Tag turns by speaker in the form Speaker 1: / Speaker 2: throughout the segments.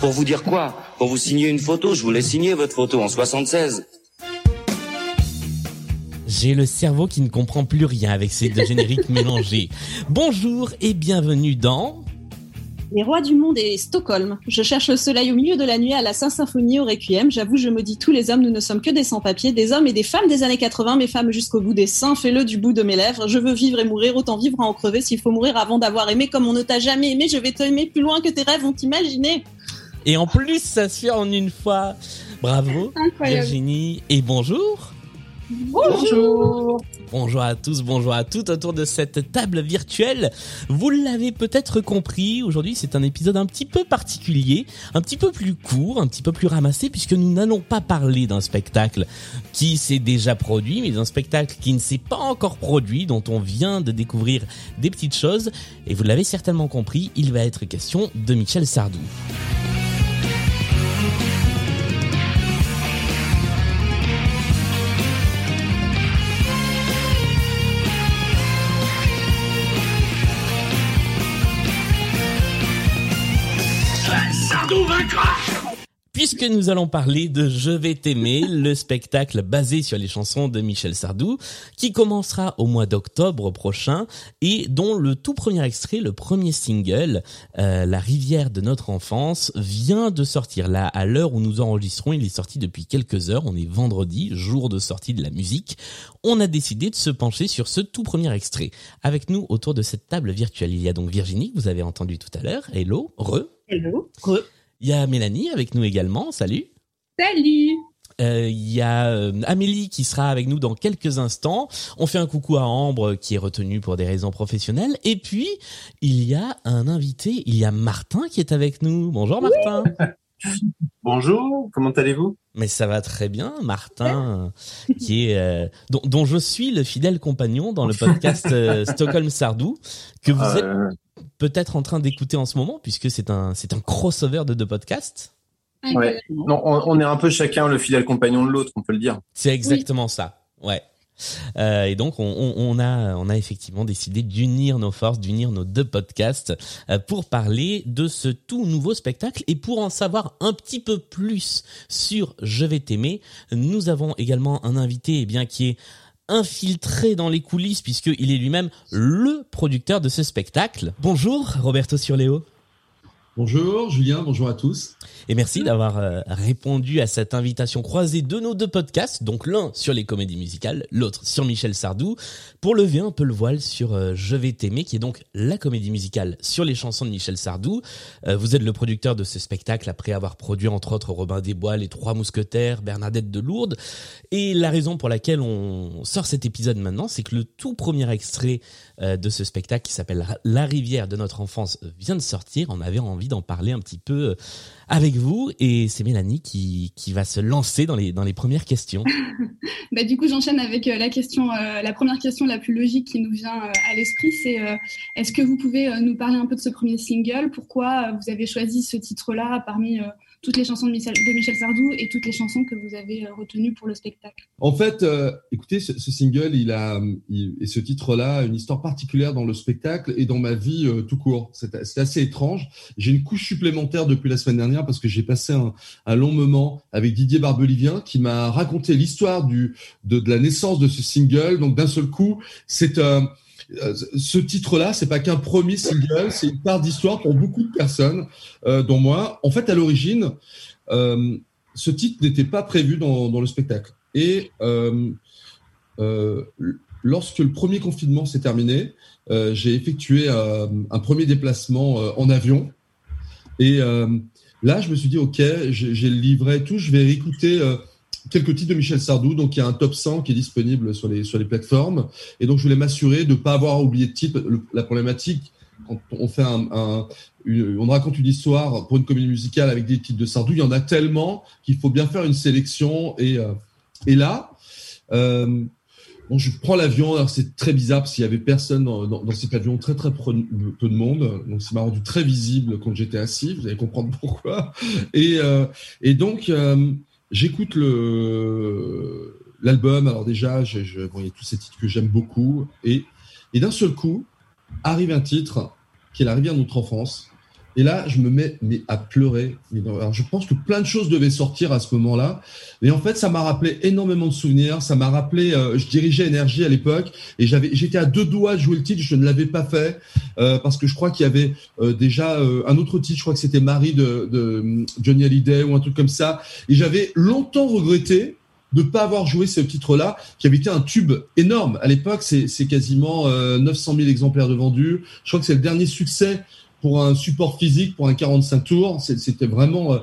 Speaker 1: Pour vous dire quoi Pour vous signer une photo, je voulais signer votre photo en 76.
Speaker 2: J'ai le cerveau qui ne comprend plus rien avec ces deux génériques mélangés. Bonjour et bienvenue dans...
Speaker 3: Les rois du monde et Stockholm. Je cherche le soleil au milieu de la nuit à la Saint-Symphonie au Requiem. J'avoue, je me dis tous les hommes, nous ne sommes que des sans-papiers, des hommes et des femmes des années 80, mes femmes jusqu'au bout des seins, fais-le du bout de mes lèvres. Je veux vivre et mourir, autant vivre à en crever. S'il faut mourir avant d'avoir aimé comme on ne t'a jamais aimé, je vais t'aimer plus loin que tes rêves ont imaginé.
Speaker 2: Et en plus, ça se fait en une fois. Bravo,
Speaker 3: Incroyable.
Speaker 2: Virginie. Et bonjour.
Speaker 3: Bonjour.
Speaker 2: Bonjour à tous, bonjour à toutes autour de cette table virtuelle. Vous l'avez peut-être compris, aujourd'hui c'est un épisode un petit peu particulier, un petit peu plus court, un petit peu plus ramassé puisque nous n'allons pas parler d'un spectacle qui s'est déjà produit, mais d'un spectacle qui ne s'est pas encore produit, dont on vient de découvrir des petites choses. Et vous l'avez certainement compris, il va être question de Michel Sardou. Puisque nous allons parler de Je vais t'aimer, le spectacle basé sur les chansons de Michel Sardou, qui commencera au mois d'octobre prochain et dont le tout premier extrait, le premier single, euh, La rivière de notre enfance, vient de sortir. Là, à l'heure où nous enregistrons, il est sorti depuis quelques heures. On est vendredi, jour de sortie de la musique. On a décidé de se pencher sur ce tout premier extrait. Avec nous autour de cette table virtuelle, il y a donc Virginie, que vous avez entendu tout à l'heure. Hello, re.
Speaker 3: Hello.
Speaker 2: Il y a Mélanie avec nous également. Salut.
Speaker 3: Salut.
Speaker 2: Euh, Il y a euh, Amélie qui sera avec nous dans quelques instants. On fait un coucou à Ambre qui est retenue pour des raisons professionnelles. Et puis, il y a un invité, il y a Martin qui est avec nous. Bonjour Martin.
Speaker 4: Bonjour, comment allez-vous?
Speaker 2: Mais ça va très bien, Martin, qui est euh, dont, dont je suis le fidèle compagnon dans le podcast Stockholm Sardou que vous êtes peut-être en train d'écouter en ce moment puisque c'est un c'est un crossover de deux podcasts.
Speaker 4: Ouais. non, on, on est un peu chacun le fidèle compagnon de l'autre, on peut le dire.
Speaker 2: C'est exactement ça. Ouais. Euh, et donc on, on, on a on a effectivement décidé d'unir nos forces, d'unir nos deux podcasts euh, pour parler de ce tout nouveau spectacle et pour en savoir un petit peu plus sur Je vais t'aimer. Nous avons également un invité eh bien qui est infiltré dans les coulisses puisqu'il est lui-même le producteur de ce spectacle. Bonjour Roberto Surleo.
Speaker 5: Bonjour Julien, bonjour à tous.
Speaker 2: Et merci d'avoir euh, répondu à cette invitation croisée de nos deux podcasts, donc l'un sur les comédies musicales, l'autre sur Michel Sardou, pour lever un peu le voile sur euh, Je vais t'aimer, qui est donc la comédie musicale sur les chansons de Michel Sardou. Euh, vous êtes le producteur de ce spectacle après avoir produit entre autres Robin des Bois, Les Trois Mousquetaires, Bernadette de Lourdes. Et la raison pour laquelle on sort cet épisode maintenant, c'est que le tout premier extrait de ce spectacle qui s'appelle La rivière de notre enfance vient de sortir. On avait envie d'en parler un petit peu euh, avec vous et c'est Mélanie qui, qui va se lancer dans les, dans les premières questions.
Speaker 6: Bah, du coup, j'enchaîne avec euh, la question, euh, la première question la plus logique qui nous vient à l'esprit, c'est est-ce que vous pouvez nous parler un peu de ce premier single? Pourquoi vous avez choisi ce titre-là parmi toutes les chansons de Michel, Sardou et toutes les chansons que vous avez euh, retenues pour le spectacle
Speaker 5: En fait, euh, écoutez, ce, ce single, il a il- et ce titre-là, une histoire particulière dans le spectacle et dans ma vie euh, tout court. C'est assez étrange. J'ai une couche supplémentaire depuis la semaine dernière parce que j'ai passé un, un long moment avec Didier Barbelivien qui m'a raconté l'histoire de, de la naissance de ce single. Donc d'un seul coup, c'est euh, ce titre-là, c'est pas qu'un premier single, c'est une part d'histoire pour beaucoup de personnes, euh, dont moi. En fait, à l'origine, euh, ce titre n'était pas prévu dans, le spectacle. Et euh, euh, lorsque le premier confinement s'est terminé, euh, j'ai effectué euh, un premier déplacement euh, en avion. Et euh, là, je me suis dit, OK, j'ai le livret et tout, je vais réécouter euh, quelques titres de Michel Sardou. Donc, il y a un top 100 qui est disponible sur les, sur les plateformes. Et donc, je voulais m'assurer de ne pas avoir oublié de titre. La problématique quand on fait un, on raconte une histoire pour une comédie musicale avec des titres de Sardou, il y en a tellement qu'il faut bien faire une sélection. Et, euh, et là, euh, bon, je prends l'avion. Alors c'est très bizarre parce qu'il y avait personne dans, cet avion, très très peu de monde. Donc ça m'a rendu très visible quand j'étais assis. Vous allez comprendre pourquoi. Et, euh, et donc j'écoute l'album. Alors déjà, je, il y a tous ces titres que j'aime beaucoup. Et, et d'un seul coup, arrive un titre qui est La rivière de notre enfance. Et là, je me mets à pleurer. Alors, je pense que plein de choses devaient sortir à ce moment-là. Mais en fait, ça m'a rappelé énormément de souvenirs. Ça m'a rappelé, euh, je dirigeais Énergie à l'époque et j'avais, j'étais à deux doigts de jouer le titre. Je ne l'avais pas fait euh, parce que je crois qu'il y avait euh, déjà un autre titre. Je crois que c'était Marie de, de Johnny Hallyday ou un truc comme ça. Et j'avais longtemps regretté de pas avoir joué ce titre-là, qui avait été un tube énorme. À l'époque, c'est quasiment euh, 900 000 exemplaires de vendus. Je crois que c'est le dernier succès pour un support physique, pour un 45 tours. C'était vraiment... Euh...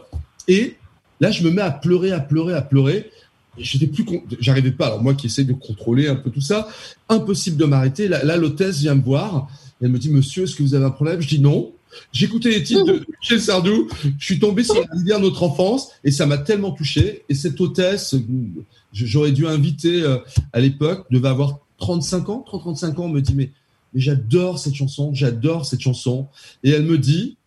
Speaker 5: Et là, je me mets à pleurer, à pleurer, à pleurer. J'étais plus, j'arrivais pas. Alors moi qui essaie de contrôler un peu tout ça, impossible de m'arrêter. Là, là l'hôtesse vient me voir. Elle me dit, Monsieur, est-ce que vous avez un problème? Je dis non. J'écoutais les titres de Michel Sardou, je suis tombé sur la de notre enfance et ça m'a tellement touché. Et cette hôtesse, j'aurais dû inviter euh, à l'époque, devait avoir 35 ans, 30-35 ans, me dit mais, mais j'adore cette chanson, j'adore cette chanson. Et elle me dit,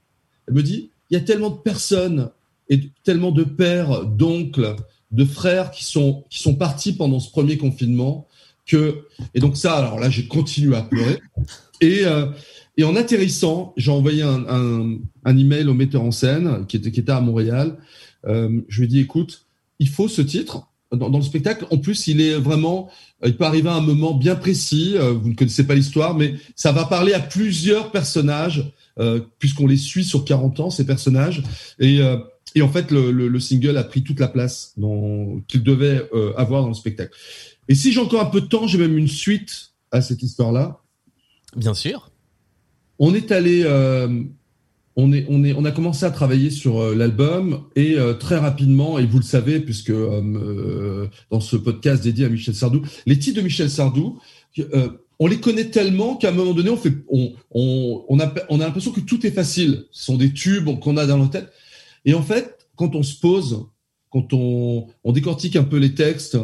Speaker 5: elle me dit, il y a tellement de personnes et tellement de pères, d'oncles, de frères qui sont qui sont partis pendant ce premier confinement que et donc ça alors là j'ai continué à pleurer et euh, et en atterrissant, j'ai envoyé un, un, email au metteur en scène qui était, qui était à Montréal. Euh, je lui ai dit, écoute, il faut ce titre dans, dans, le spectacle. En plus, il est vraiment, il peut arriver à un moment bien précis. Euh, vous ne connaissez pas l'histoire, mais ça va parler à plusieurs personnages euh, puisqu'on les suit sur 40 ans ces personnages. Et, euh, et en fait, le, le, le, single a pris toute la place qu'il devait euh, avoir dans le spectacle. Et si j'ai encore un peu de temps, j'ai même une suite à cette histoire-là.
Speaker 2: Bien sûr.
Speaker 5: On est allé, euh, on est, on est, on a commencé à travailler sur euh, l'album et euh, très rapidement, et vous le savez puisque euh, dans ce podcast dédié à Michel Sardou, les titres de Michel Sardou, on les connaît tellement qu'à un moment donné, on fait, on, on, on a, on a l'impression que tout est facile. Ce sont des tubes qu'on a dans la tête. Et en fait, quand on se pose, quand on, on décortique un peu les textes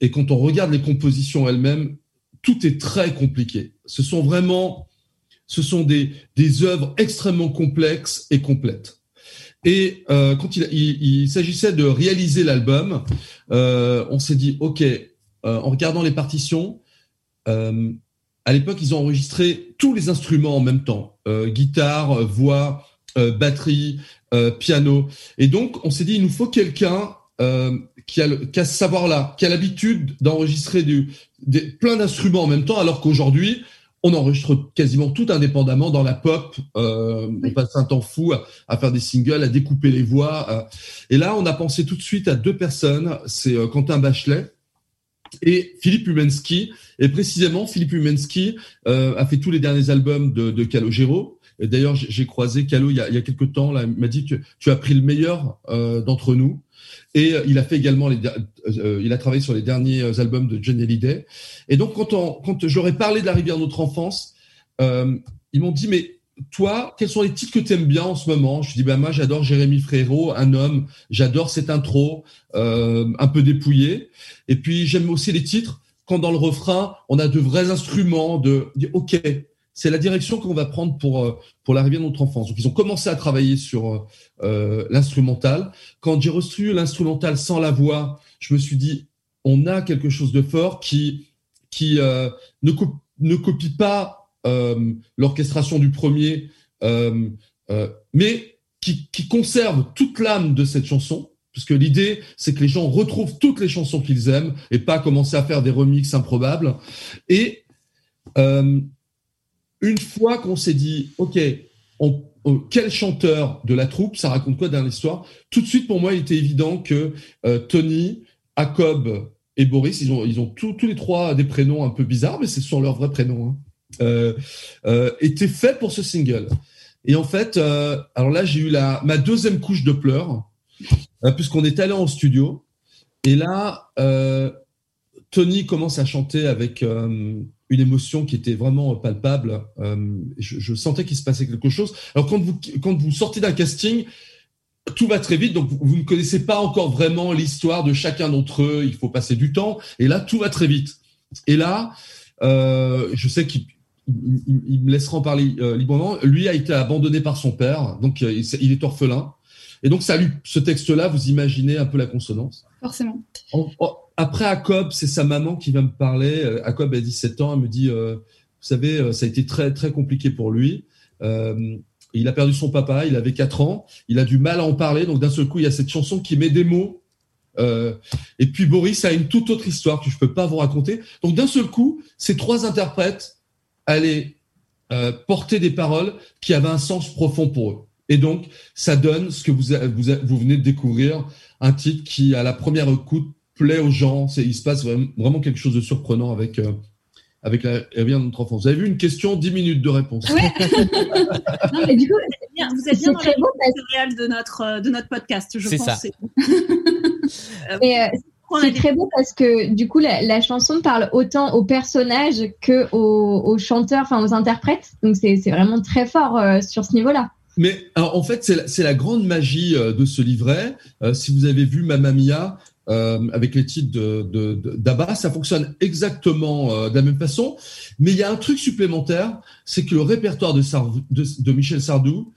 Speaker 5: et quand on regarde les compositions elles-mêmes, tout est très compliqué. Ce sont vraiment ce sont des, des œuvres extrêmement complexes et complètes. Et euh, quand il, s'agissait de réaliser l'album, euh, on s'est dit, OK, euh, en regardant les partitions, à l'époque, ils ont enregistré tous les instruments en même temps, guitare, voix, batterie, piano. Et donc, on s'est dit, il nous faut quelqu'un qui a, le, qui a ce savoir-là, qui a l'habitude d'enregistrer plein d'instruments en même temps, alors qu'aujourd'hui, on enregistre quasiment tout indépendamment dans la pop. Euh. On passe un temps fou à, à, faire des singles, à découper les voix. Euh. Et là, on a pensé tout de suite à deux personnes. C'est euh, Quentin Bachelet et Philippe Umensky. Et précisément, Philippe Umensky euh, a fait tous les derniers albums de, de Calogero. D'ailleurs, j'ai croisé Calo il y a, il y a quelques temps. Là, il m'a dit que tu as pris le meilleur euh, d'entre nous. Et il a fait également les, euh, il a travaillé sur les derniers albums de Johnny Hallyday. Et donc quand on, quand j'aurais parlé de la rivière notre enfance, euh, ils m'ont dit mais toi, quels sont les titres que tu aimes bien en ce moment? Je dis ben moi j'adore Jérémy Frérot, un homme, j'adore cette intro euh, un peu dépouillée. Et puis j'aime aussi les titres quand dans le refrain on a de vrais instruments. De, de ok, c'est la direction qu'on va prendre pour euh, pour la rivière de notre enfance. Donc ils ont commencé à travailler sur euh, l'instrumental. Quand j'ai reçu l'instrumental sans la voix, je me suis dit on a quelque chose de fort qui qui euh, ne, ne copie pas euh, l'orchestration du premier, euh, mais qui, qui conserve toute l'âme de cette chanson. Parce que l'idée, c'est que les gens retrouvent toutes les chansons qu'ils aiment et pas commencer à faire des remixes improbables. Et euh, une fois qu'on s'est dit, OK, quel chanteur de la troupe, ça raconte quoi dans l'histoire? Tout de suite, pour moi, il était évident que euh, Tony, Jacob et Boris, ils ont, tous, les trois des prénoms un peu bizarres, mais ce sont leurs vrais prénoms, hein, euh, euh, étaient faits pour ce single. Et en fait, alors là, j'ai eu ma deuxième couche de pleurs, puisqu'on est allé en studio. Et là, Tony commence à chanter avec une émotion qui était vraiment palpable. Euh, je, je, sentais qu'il se passait quelque chose. Alors quand vous quand vous sortez d'un casting, tout va très vite, donc vous ne connaissez pas encore vraiment l'histoire de chacun d'entre eux. Il faut passer du temps, et là tout va très vite. Et là, euh, je sais qu'il il, me laissera en parler euh, librement. Lui a été abandonné par son père, donc euh, il est orphelin. Et donc, ça, ce texte-là, vous imaginez un peu la consonance.
Speaker 6: Forcément.
Speaker 5: Après Jacob, c'est sa maman qui va me parler. Euh, Jacob a 17 ans, elle me dit, vous savez, ça a été très très compliqué pour lui. il a perdu son papa, il avait 4 ans, il a du mal à en parler. Donc d'un seul coup, il y a cette chanson qui met des mots. et puis Boris a une toute autre histoire que je peux pas vous raconter. Donc d'un seul coup, ces trois interprètes allaient euh, porter des paroles qui avaient un sens profond pour eux. Et donc, ça donne ce que vous, vous, vous venez de découvrir, un titre qui, à la première écoute, plaît aux gens. Il se passe vraiment quelque chose de surprenant avec, euh, avec la revient de notre enfance. Vous avez vu une question, 10 minutes de réponse.
Speaker 3: Ouais. non, mais du coup, vous êtes bien, dans très réel de notre, de notre podcast, je pense.
Speaker 2: C'est
Speaker 7: ça. Et, euh, c'est très beau parce que du coup la, chanson parle autant aux personnages que aux, chanteurs, enfin aux interprètes. Donc c'est vraiment très fort euh, sur ce niveau-là.
Speaker 5: Mais en fait, c'est la, grande magie euh, de ce livret. Euh, si vous avez vu Mamma Mia avec les titres de d'Abba, ça fonctionne exactement de la même façon. Mais il y a un truc supplémentaire, c'est que le répertoire de, de, Michel Sardou,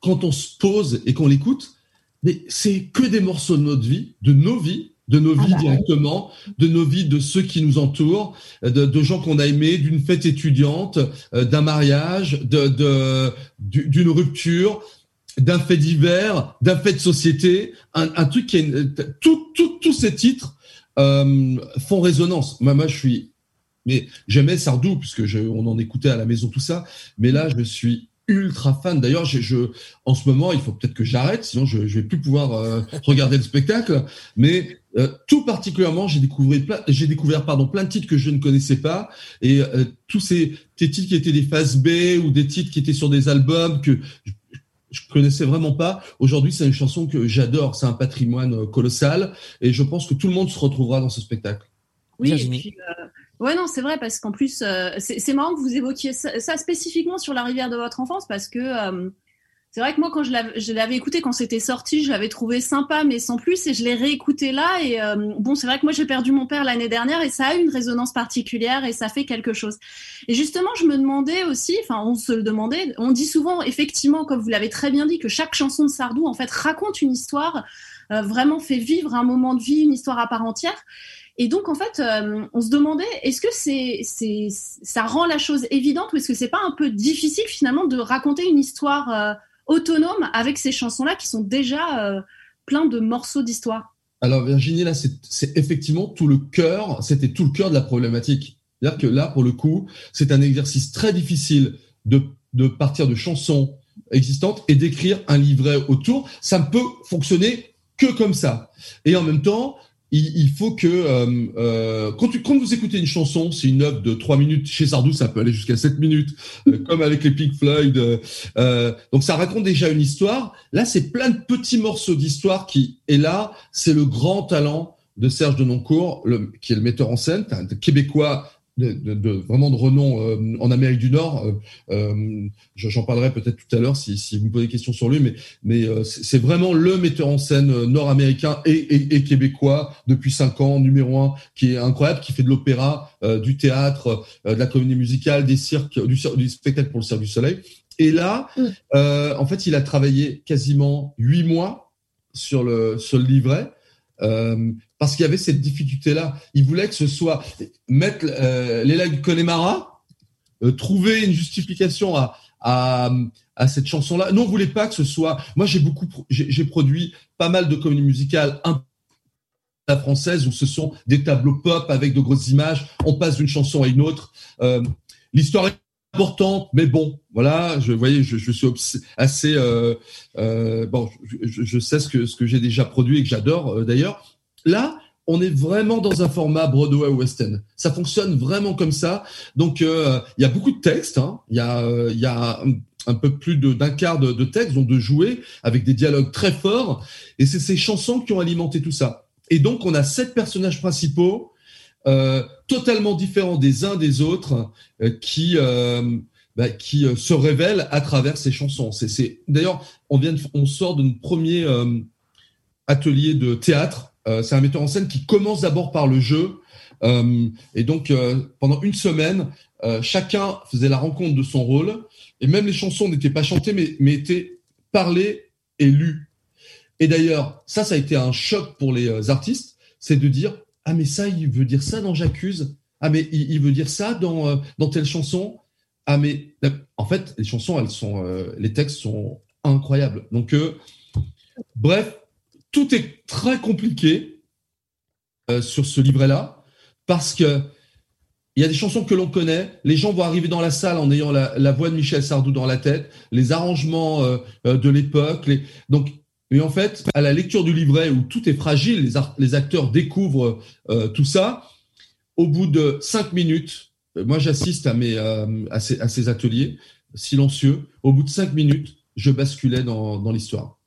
Speaker 5: quand on se pose et qu'on l'écoute, mais c'est que des morceaux de notre vie, de nos vies, de nos ah vies bah directement, de nos vies de ceux qui nous entourent, de, gens qu'on a aimés, d'une fête étudiante, euh, d'un mariage, d'une rupture, d'un fait divers, d'un fait de société, un, truc qui est tous ces titres euh, font résonance. Moi, je suis, mais j'aimais Sardou puisque je, on en écoutait à la maison tout ça, mais là, je suis ultra fan. D'ailleurs, je, je, en ce moment, il faut peut-être que j'arrête, sinon je, je vais plus pouvoir euh, regarder le spectacle. Mais euh, tout particulièrement, j'ai découvert, j'ai découvert pardon, plein de titres que je ne connaissais pas, et euh, tous ces, titres qui étaient des phases B ou des titres qui étaient sur des albums que je, connaissais vraiment pas. Aujourd'hui, c'est une chanson que j'adore. C'est un patrimoine colossal, et je pense que tout le monde se retrouvera dans ce spectacle.
Speaker 3: Oui, et puis, Ouais, non, c'est vrai, parce qu'en plus, euh, c'est marrant que vous évoquiez ça, spécifiquement sur la rivière de votre enfance, parce que euh, c'est vrai que moi, quand je l'avais écouté quand c'était sorti, je l'avais trouvé sympa, mais sans plus, et je l'ai réécouté là. Et euh, bon, c'est vrai que moi, j'ai perdu mon père l'année dernière, et ça a une résonance particulière, et ça fait quelque chose. Et justement, je me demandais aussi, enfin, on se le demandait, on dit souvent, effectivement, comme vous l'avez très bien dit, que chaque chanson de Sardou, en fait, raconte une histoire, vraiment fait vivre un moment de vie, une histoire à part entière. Et donc, en fait, euh, on se demandait, est-ce que c'est, c'est, ça rend la chose évidente ou est-ce que c'est pas un peu difficile finalement de raconter une histoire euh, autonome avec ces chansons-là qui sont déjà euh, plein de morceaux d'histoire
Speaker 5: Alors, Virginie, là, c'est, effectivement tout le cœur, c'était tout le cœur de la problématique. C'est-à-dire que là, pour le coup, c'est un exercice très difficile de, de partir de chansons existantes et d'écrire un livret autour. Ça ne peut fonctionner que comme ça. Et en même temps, il, faut que euh, euh, quand, tu, quand vous écoutez une chanson, c'est une œuvre de 3 minutes. Chez Sardou, ça peut aller jusqu'à 7 minutes, euh, comme avec les Pink Floyd. donc ça raconte déjà une histoire. Là, c'est plein de petits morceaux d'histoire qui. Et là, c'est le grand talent de Serge Denoncourt, le, qui est le metteur en scène, un québécois de, de, de, vraiment de renom euh, en Amérique du Nord. Euh, euh J'en parlerai peut-être tout à l'heure si, si, vous me posez des questions sur lui, mais, mais euh, c'est vraiment le metteur en scène nord-américain et, et, et, québécois depuis cinq ans, numéro un, qui est incroyable, qui fait de l'opéra, du théâtre, de la comédie musicale, des cirques, du, du, spectacle pour le Cirque du Soleil. Et là, en fait, il a travaillé quasiment huit mois sur le, sur le livret. Euh, parce qu'il y avait cette difficulté-là. Il voulait que ce soit mettre euh, Léla Connemara, euh, trouver une justification à, cette chanson-là. Non, on voulait pas que ce soit. Moi, j'ai beaucoup, j'ai produit pas mal de comédies musicales la française où ce sont des tableaux pop avec de grosses images. On passe d'une chanson à une autre. Euh, L'histoire est importante, mais bon, voilà. Je voyez, je, suis assez sais ce que ce que j'ai déjà produit et que j'adore d'ailleurs. Là, on est vraiment dans un format Broadway West End. Ça fonctionne vraiment comme ça. Donc, euh, il y a beaucoup de textes. Hein. Il y a, euh, il y a un, peu plus d'un quart de, de textes, donc de jouer avec des dialogues très forts. Et c'est ces chansons qui ont alimenté tout ça. Et donc, on a sept personnages principaux totalement différents des uns des autres qui bah, qui se révèlent à travers ces chansons. C'est d'ailleurs on vient on sort d'un premier atelier de théâtre. C'est un metteur en scène qui commence d'abord par le jeu et donc pendant une semaine chacun faisait la rencontre de son rôle et même les chansons n'étaient pas chantées mais, mais étaient parlées et lues et d'ailleurs, ça, ça a été un choc pour les euh, artistes, c'est de dire ah mais ça, il veut dire ça dans J'accuse. Ah mais il, veut dire ça dans euh, dans telle chanson. Ah mais en fait, les chansons, elles sont, euh, les textes sont incroyables. Donc bref, tout est très compliqué sur ce livret-là parce que il y a des chansons que l'on connaît, les gens vont arriver dans la salle en ayant la, voix de Michel Sardou dans la tête, les arrangements de l'époque, donc et en fait, à la lecture du livret où tout est fragile, les, acteurs découvrent euh, tout ça. Au bout de cinq minutes, euh, moi j'assiste euh, à, ces, ateliers silencieux. Au bout de cinq minutes, je basculais dans, l'histoire.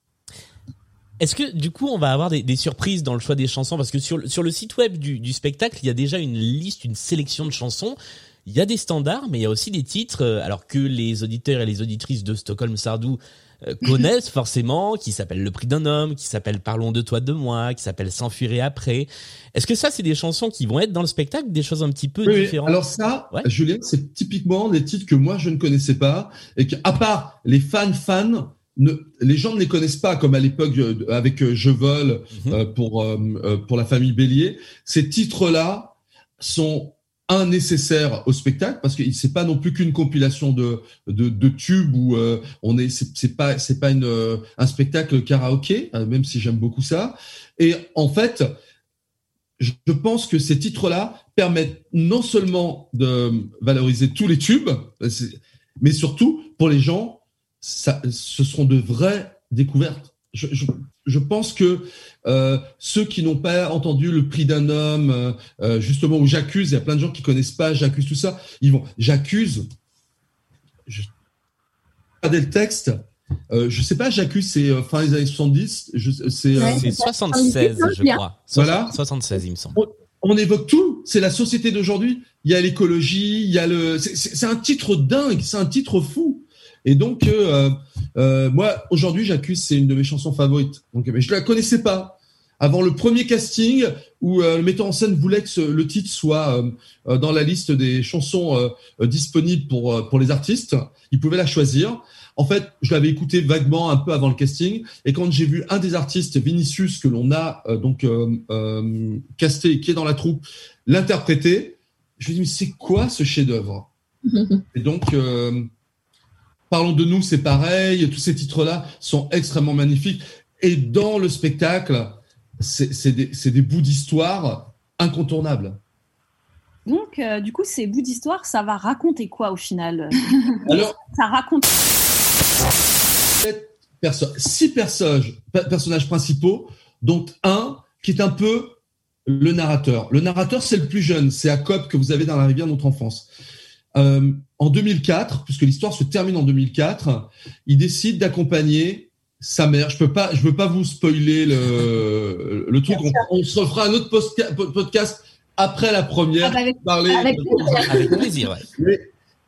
Speaker 2: Est-ce que du coup on va avoir des, surprises dans le choix des chansons? Parce que sur, sur le site web du, du, spectacle il y a déjà une liste, une sélection de chansons. Il y a des standards, mais il y a aussi des titres, alors que les auditeurs et les auditrices de Stockholm Sardou euh, connaissent forcément, qui s'appelle Le prix d'un homme, qui s'appelle Parlons de toi de moi, qui s'appelle S'enfuir et après. Est-ce que ça, c'est des chansons qui vont être dans le spectacle, des choses un petit peu différentes?
Speaker 5: Alors ça, Julien, c'est typiquement des titres que moi je ne connaissais pas et qu'à part les fans fans, ne, les gens ne les connaissent pas comme à l'époque euh, avec euh, Je vole mhm. pour pour la famille Bélier. Ces titres-là sont un nécessaire au spectacle parce que c'est pas non plus qu'une compilation de de, de tubes où euh, on est c'est pas c'est pas une euh, un spectacle karaoké euh, même si j'aime beaucoup ça et en fait je pense que ces titres-là permettent non seulement de valoriser tous les tubes mais surtout pour les gens ça ce seront de vraies découvertes je, je, je pense que euh, ceux qui n'ont pas entendu le prix d'un homme, euh, euh, justement où j'accuse, il y a plein de gens qui connaissent pas, j'accuse tout ça, ils vont, j'accuse. Je regardez le texte. Euh, je sais pas, j'accuse, c'est fin des années 70.
Speaker 2: C'est ouais, 76, je crois. Voilà. 76, il me semble.
Speaker 5: On, évoque tout. C'est la société d'aujourd'hui. Il y a l'écologie, il y a le. C'est un titre dingue, c'est un titre fou. Et donc, euh, euh, moi, aujourd'hui, j'accuse, c'est une de mes chansons favorites. Donc, mais je la connaissais pas avant le premier casting où euh, le metteur en scène voulait que le titre soit dans la liste des chansons disponibles pour pour les artistes. Il pouvait la choisir. En fait, je l'avais écouté vaguement un peu avant le casting, et quand j'ai vu un des artistes, Vinicius, que l'on a donc casté, qui est dans la troupe, l'interpréter, je me dis mais c'est quoi ce chef-d'œuvre? Et donc Parlons de nous, c'est pareil. Tous ces titres-là sont extrêmement magnifiques. Et dans le spectacle, c'est des, bouts d'histoire incontournables.
Speaker 3: Donc, euh, du coup, ces bouts d'histoire, ça va raconter quoi au final? Alors, ça raconte.
Speaker 5: six personnages, personnages principaux, dont un qui est un peu le narrateur. Le narrateur, c'est le plus jeune, c'est Jacob que vous avez dans la rivière de notre enfance. Euh, en 2004, puisque l'histoire se termine en 2004, il décide d'accompagner sa mère. Je peux pas, je veux pas vous spoiler le, le truc. On, se refera un autre podcast après la première.
Speaker 7: Ah, avec, parler, avec,
Speaker 2: plaisir.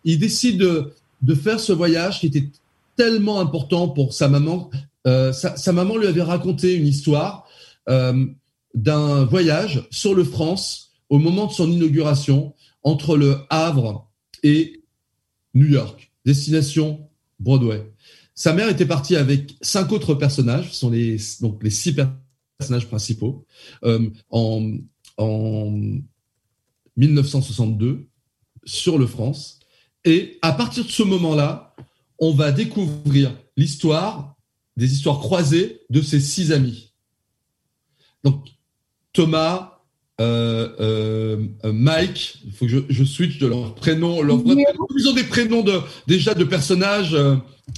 Speaker 5: il décide de, de, faire ce voyage qui était tellement important pour sa maman. Euh, sa, sa, maman lui avait raconté une histoire euh, d'un voyage sur le France au moment de son inauguration entre le Havre et New York, destination Broadway. Sa mère était partie avec cinq autres personnages, ce sont les, donc les six personnages principaux, euh, en, en 1962 sur le France. Et à partir de ce moment-là, on va découvrir l'histoire, des histoires croisées de ces six amis. Donc Thomas, euh, euh, Mike, il faut que je, je, switch de leur prénom. Leur Ils ont des prénoms de, déjà de personnages.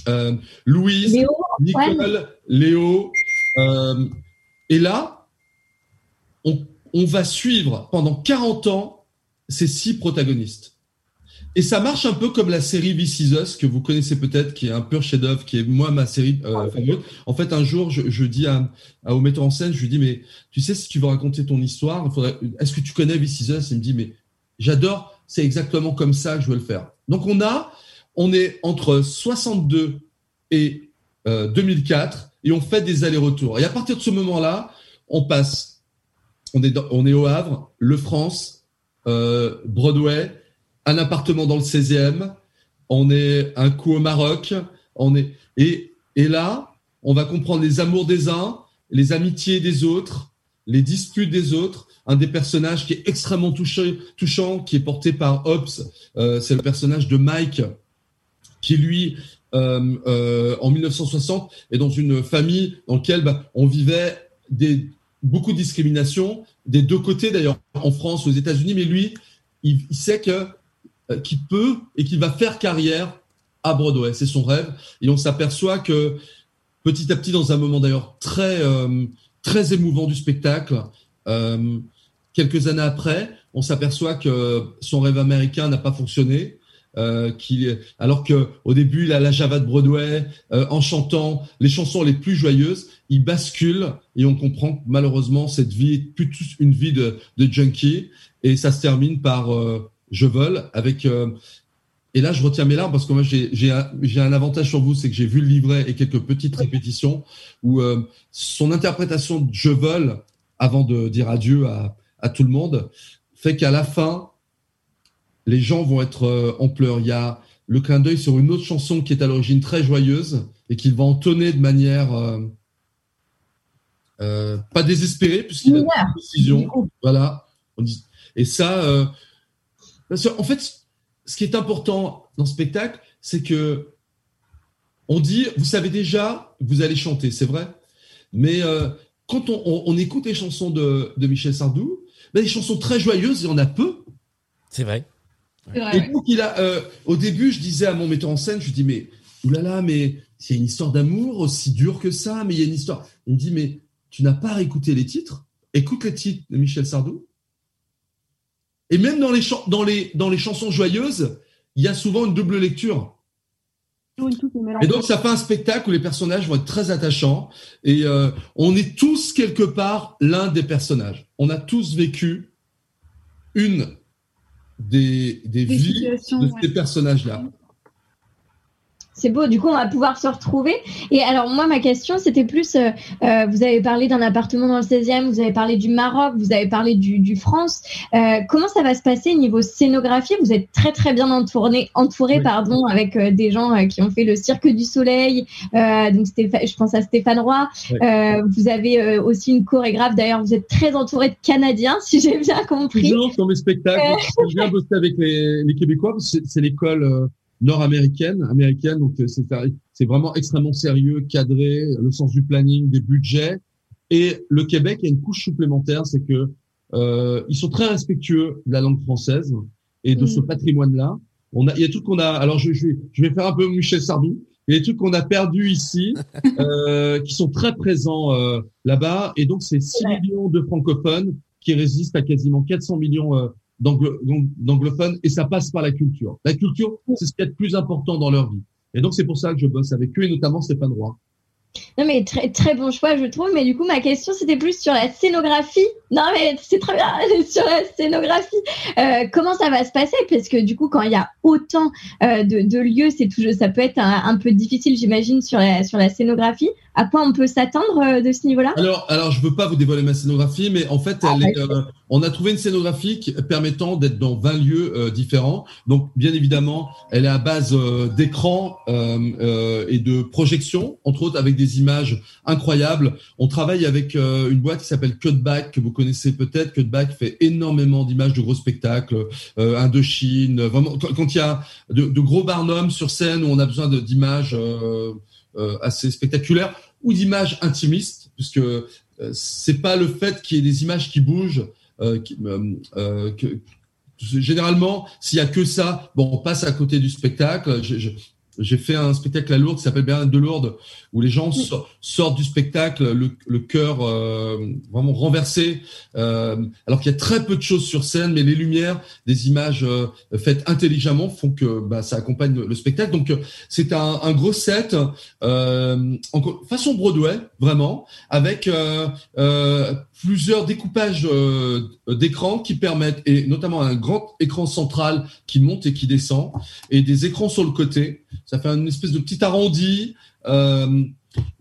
Speaker 5: Euh, Louise, Nicole, Léo. et là, on, on, va suivre pendant 40 ans ces six protagonistes. Et ça marche un peu comme la série This Is Us que vous connaissez peut-être, qui est un pur chef-d'œuvre, qui est moi ma série euh, favorite. En fait, un jour, je, je dis à, à, au metteur en scène, je lui dis mais tu sais si tu veux raconter ton histoire, faudrait. Est-ce que tu connais This Is Us? Il me dit mais j'adore, c'est exactement comme ça que je veux le faire. Donc on a, on est entre 62 et euh, 2004 et on fait des allers-retours. Et à partir de ce moment-là, on passe, on est, dans, on est au Havre, Le France, euh, Broadway un appartement dans le 16e, on est un coup au Maroc, on est et, et là, on va comprendre les amours des uns, les amitiés des autres, les disputes des autres. Un des personnages qui est extrêmement touchant, qui est porté par Hobbes, euh, c'est le personnage de Mike, qui lui, euh, euh, en 1960, est dans une famille dans laquelle bah, on vivait beaucoup de discrimination des deux côtés d'ailleurs, en France, aux États-Unis, mais lui, il, sait que qui peut et qui va faire carrière à Broadway. C'est son rêve. Et on s'aperçoit que petit à petit, dans un moment d'ailleurs très, euh, très émouvant du spectacle, euh, quelques années après, on s'aperçoit que son rêve américain n'a pas fonctionné. Euh, qui, alors que au début il a la Java de Broadway euh, en chantant les chansons les plus joyeuses, il bascule et on comprend que malheureusement cette vie est plutôt une vie de, de junkie et ça se termine par euh, je vole avec euh, et là je retiens mes larmes parce que moi j'ai un, un avantage sur vous c'est que j'ai vu le livret et quelques petites répétitions où euh, son interprétation de je vole avant de dire adieu à, à tout le monde fait qu'à la fin les gens vont être euh, en pleurs. Il y a le clin d'œil sur une autre chanson qui est à l'origine très joyeuse et qu'il va entonner de manière euh, pas désespérée puisqu'il a une décision. Voilà. Et ça parce en fait, ce qui est important dans ce spectacle, c'est que on dit, vous savez déjà, vous allez chanter, c'est vrai. Mais euh, quand on, on, on, écoute les chansons de, de Michel Sardou, ben, les chansons très joyeuses, il y en a peu.
Speaker 2: C'est vrai.
Speaker 5: vrai. Et donc, il a, euh, au début, je disais à mon metteur en scène, je dis, mais oulala, mais c'est une histoire d'amour aussi dure que ça, mais il y a une histoire. Il me dit, mais tu n'as pas réécouté les titres? Écoute les titres de Michel Sardou. Et même dans les, dans les, dans les chansons joyeuses, il y a souvent une double lecture. Et donc, ça fait un spectacle où les personnages vont être très attachants et euh, on est tous quelque part l'un des personnages. On a tous vécu une des, des, des vies de ouais. ces personnages-là.
Speaker 7: C'est beau, du coup, on va pouvoir se retrouver. Et alors, moi, ma question, c'était plus, euh, euh, vous avez parlé d'un appartement dans le 16e, vous avez parlé du Maroc, vous avez parlé du, du France. Euh, comment ça va se passer niveau scénographie? Vous êtes très, très bien entouré, entouré oui. pardon, avec euh, des gens qui ont fait le Cirque du Soleil. Euh, donc, je pense à Stéphane Roy. Oui. vous avez aussi une chorégraphe. D'ailleurs, vous êtes très entouré de Canadiens, si j'ai bien compris.
Speaker 5: Toujours sur mes spectacles. J'aime bien bosser avec les, les Québécois, c'est l'école nord-américaine, américaine, donc c'est c'est vraiment extrêmement sérieux, cadré, le sens du planning, des budgets. Et le Québec a une couche supplémentaire, c'est que euh, ils sont très respectueux de la langue française et de mmh. ce patrimoine-là. On a, il y a tout qu'on a. Alors je, je, vais, je vais faire un peu Michel Sardou. Il y a des trucs qu'on a perdus ici, euh, qui sont très présents euh, là-bas. Et donc c'est 6 ouais. millions de francophones qui résistent à quasiment 400 millions euh, d'anglophones et ça passe par la culture. La culture, c'est ce qui est le plus important dans leur vie. Et donc, c'est pour ça que je bosse avec eux et notamment Stéphane Roy.
Speaker 7: Non mais très très bon choix je trouve mais du coup ma question c'était plus sur la scénographie non mais c'est très bien sur la scénographie euh, comment ça va se passer? Parce que du coup quand il y a autant euh, de, de, lieux c'est toujours ça peut être un, un peu difficile j'imagine sur la sur la scénographie à quoi on peut s'attendre euh, de ce niveau-là?
Speaker 5: Alors alors je veux pas vous dévoiler ma scénographie mais en fait ah, elle est, euh, on a trouvé une scénographie permettant d'être dans 20 lieux euh, différents donc bien évidemment elle est à base d'écran et de projection entre autres avec des images incroyables. On travaille avec euh, une boîte qui s'appelle Cutback, que vous connaissez peut-être. Cutback fait énormément d'images de gros spectacles, euh, Indochine, vraiment, quand, il y a de, de, gros barnums sur scène où on a besoin d'images euh, euh, assez spectaculaires ou d'images intimistes, puisque euh, c'est pas le fait qu'il y ait des images qui bougent que, généralement, s'il y a que ça, bon, on passe à côté du spectacle. J'ai fait un spectacle à Lourdes qui s'appelle Bernard de Lourdes, où les gens sortent du spectacle le, le cœur euh, vraiment renversé, euh, alors qu'il y a très peu de choses sur scène, mais les lumières, des images euh, faites intelligemment font que bah, ça accompagne le, spectacle. Donc c'est un, un, gros set, en, façon Broadway, vraiment, avec plusieurs découpages d'écran qui permettent, et notamment un grand écran central qui monte et qui descend, et des écrans sur le côté ça fait une espèce de petit arrondi. Euh,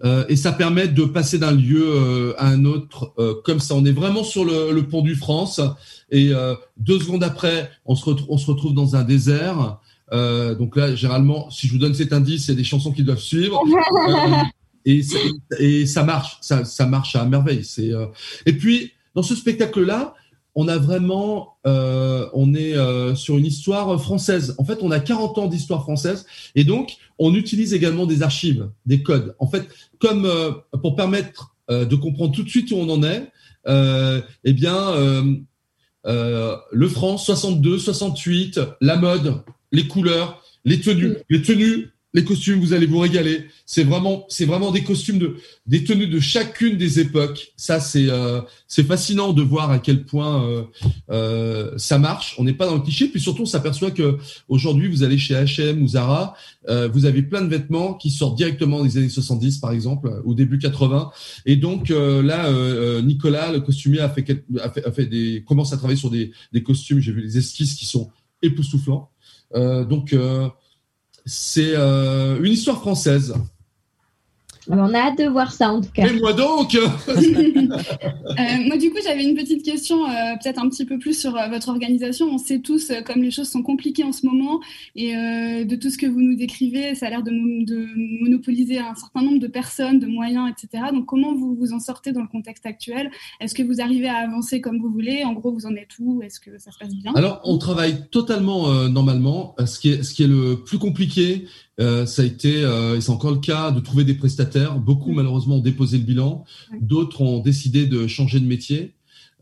Speaker 5: euh, et ça permet de passer d'un lieu euh, à un autre comme ça. On est vraiment sur le, pont du France et deux secondes après, on se, on se retrouve dans un désert. donc là, généralement, si je vous donne cet indice, il y a des chansons qui doivent suivre. et, et, ça marche, ça, ça marche à merveille. Et puis dans ce spectacle-là, on a vraiment, euh, on est euh, sur une histoire française. En fait, on a 40 ans d'histoire française et donc on utilise également des archives, des codes. En fait, comme euh, pour permettre de comprendre tout de suite où on en est, eh bien, le France 62, 68, la mode, les couleurs, les tenues, les tenues les costumes, vous allez vous régaler. C'est vraiment, c'est vraiment des costumes de, des tenues de chacune des époques. Ça, c'est, euh, c'est fascinant de voir à quel point euh, euh, ça marche. On n'est pas dans le cliché, puis surtout, on s'aperçoit que aujourd'hui, vous allez chez H&M ou Zara, vous avez plein de vêtements qui sortent directement des années 70, par exemple, au début 80. Et donc là, Nicolas, le costumier, a fait, a fait, des, commence à travailler sur des, des costumes. J'ai vu les esquisses qui sont époustouflants. donc c'est euh, une histoire française.
Speaker 7: On a hâte de voir ça en tout cas.
Speaker 5: Et moi donc
Speaker 6: euh, Moi du coup j'avais une petite question euh, peut-être un petit peu plus sur euh, votre organisation. On sait tous comme les choses sont compliquées en ce moment et de tout ce que vous nous décrivez, ça a l'air de, de, monopoliser un certain nombre de personnes, de moyens, etc. Donc comment vous vous en sortez dans le contexte actuel? Est-ce que vous arrivez à avancer comme vous voulez? En gros vous en êtes où? Est-ce que ça se passe bien?
Speaker 5: Alors on travaille totalement normalement. Ce qui, est, ce qui est le plus compliqué, euh, ça a été, euh, et c'est encore le cas, de trouver des prestataires. Beaucoup, mm. malheureusement, ont déposé le bilan. D'autres ont décidé de changer de métier.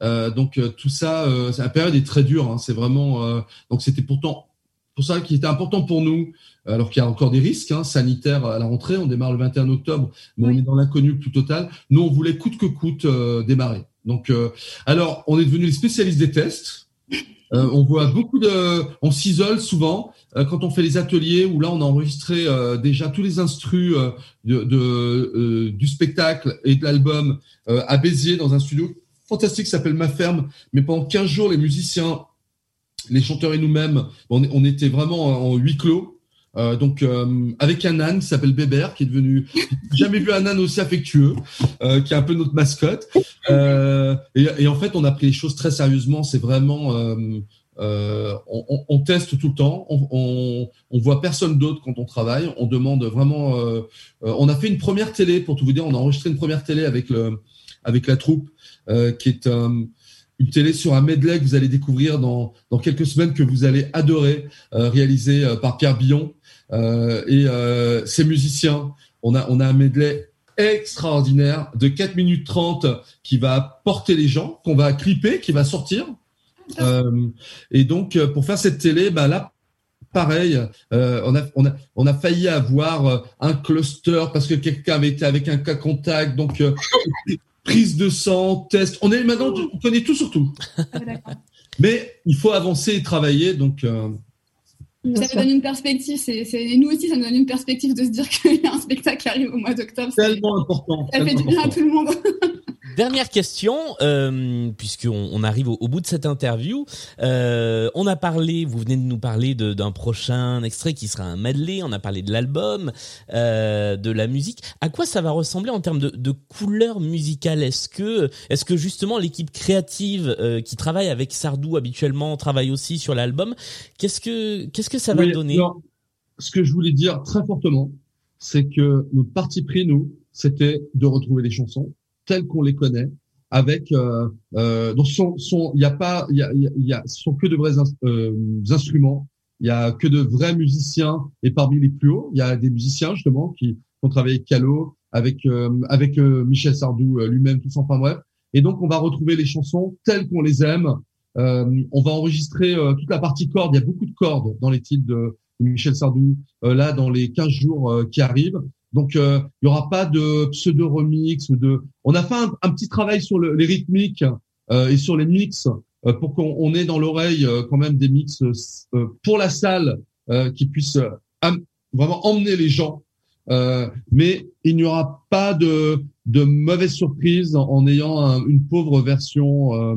Speaker 5: Euh, donc tout ça, la période est très dure. Hein. c'est vraiment. donc c'était pourtant pour ça qu'il était important pour nous, alors qu'il y a encore des risques hein, sanitaires à la rentrée. On démarre le 21 octobre, mais on est dans l'inconnu plus total. Nous, on voulait coûte que coûte démarrer. Donc, alors, on est devenu les spécialistes des tests. On voit beaucoup de, on s'isole souvent. Euh, quand on fait les ateliers où là on a enregistré euh, déjà tous les instrus euh, du spectacle et de l'album à Béziers dans un studio fantastique qui s'appelle Ma Ferme. Mais pendant 15 jours, les musiciens, les chanteurs et nous-mêmes, on, était vraiment en huis clos. Donc avec un âne qui s'appelle Bébert, qui est devenu jamais vu un âne aussi affectueux, qui est un peu notre mascotte. Et, en fait, on a pris les choses très sérieusement. C'est vraiment euh, on, on, teste tout le temps, on, on, on voit personne d'autre quand on travaille, on demande vraiment. Euh, euh, on a fait une première télé pour tout vous dire, on a enregistré une première télé avec le avec la troupe, euh, qui est une télé sur un medley que vous allez découvrir dans dans quelques semaines que vous allez adorer, réalisé par Pierre Billon et ses musiciens. On a on a un medley extraordinaire de 4 minutes 30 qui va porter les gens, qu'on va clipper, qui va sortir euh, et donc, euh, pour faire cette télé, bah là, pareil, euh, on, a, on, a, on a failli avoir un cluster parce que quelqu'un avait été avec un cas contact, donc prise de sang, test. On est maintenant, on connaît tout sur tout. Ah, Mais il faut avancer et travailler, donc.
Speaker 6: Ça nous donne une perspective, c'est, nous aussi, ça nous donne une perspective de se dire qu'il y a un spectacle qui arrive au mois d'octobre.
Speaker 5: Tellement important.
Speaker 6: Ça fait du bien à tout le monde.
Speaker 2: Dernière question, euh, puisqu'on on arrive au, bout de cette interview. Euh, on a parlé, vous venez de nous parler d'un prochain extrait qui sera un medley. On a parlé de l'album, euh, de la musique. À quoi ça va ressembler en termes de, de couleur musicale? Est-ce que, est-ce que justement l'équipe créative euh, qui travaille avec Sardou habituellement travaille aussi sur l'album? Qu'est-ce que, qu'est-ce que ça va donner?
Speaker 5: Ce que je voulais dire très fortement, c'est que notre parti pris nous, c'était de retrouver les chansons tels qu'on les connaît, avec euh, euh, donc son il y a pas il y a y a sont que de vrais euh, instruments. Il y a que de vrais musiciens et parmi les plus hauts il y a des musiciens justement qui ont travaillé avec Calo avec euh, avec euh, Michel Sardou lui-même tout ça enfin bref. Et donc on va retrouver les chansons telles qu'on les aime. On va enregistrer toute la partie corde. Il y a beaucoup de cordes dans les titres de de Michel Sardou là dans les 15 jours qui arrivent. Donc, il y aura pas de pseudo remix de. On a fait un, petit travail sur le, les rythmiques et sur les mix pour qu'on ait dans l'oreille quand même des mix pour la salle qui puissent vraiment emmener les gens. mais il n'y aura pas de de mauvaises surprises en, ayant une pauvre version euh,